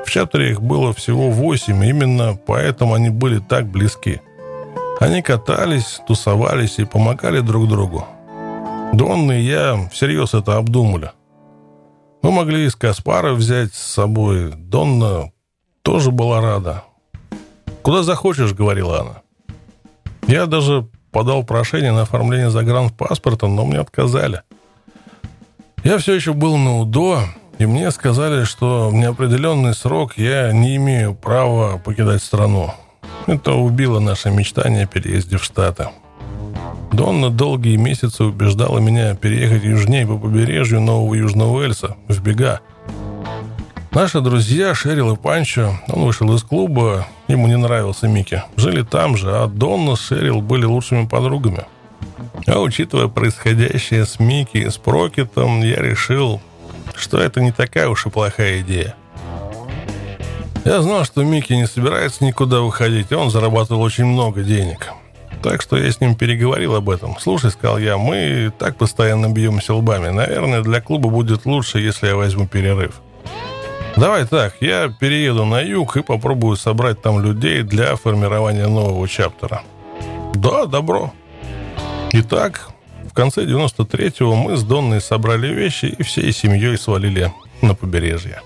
S1: В чаптере их было всего восемь, именно поэтому они были так близки – они катались, тусовались и помогали друг другу. Донна и я всерьез это обдумали. Мы могли из Каспара взять с собой. Донна тоже была рада. «Куда захочешь», — говорила она. Я даже подал прошение на оформление загранпаспорта, но мне отказали. Я все еще был на УДО, и мне сказали, что в неопределенный срок я не имею права покидать страну. Это убило наше мечтание о переезде в Штаты. Донна долгие месяцы убеждала меня переехать южнее по побережью Нового Южного Уэльса, в Бега. Наши друзья Шерил и Панчо, он вышел из клуба, ему не нравился Микки, жили там же, а Донна с Шерил были лучшими подругами. А учитывая происходящее с Микки и с Прокетом, я решил, что это не такая уж и плохая идея. Я знал, что Микки не собирается никуда уходить, и он зарабатывал очень много денег. Так что я с ним переговорил об этом. «Слушай», — сказал я, — «мы так постоянно бьемся лбами. Наверное, для клуба будет лучше, если я возьму перерыв». «Давай так, я перееду на юг и попробую собрать там людей для формирования нового чаптера». «Да, добро». Итак, в конце 93-го мы с Донной собрали вещи и всей семьей свалили на побережье.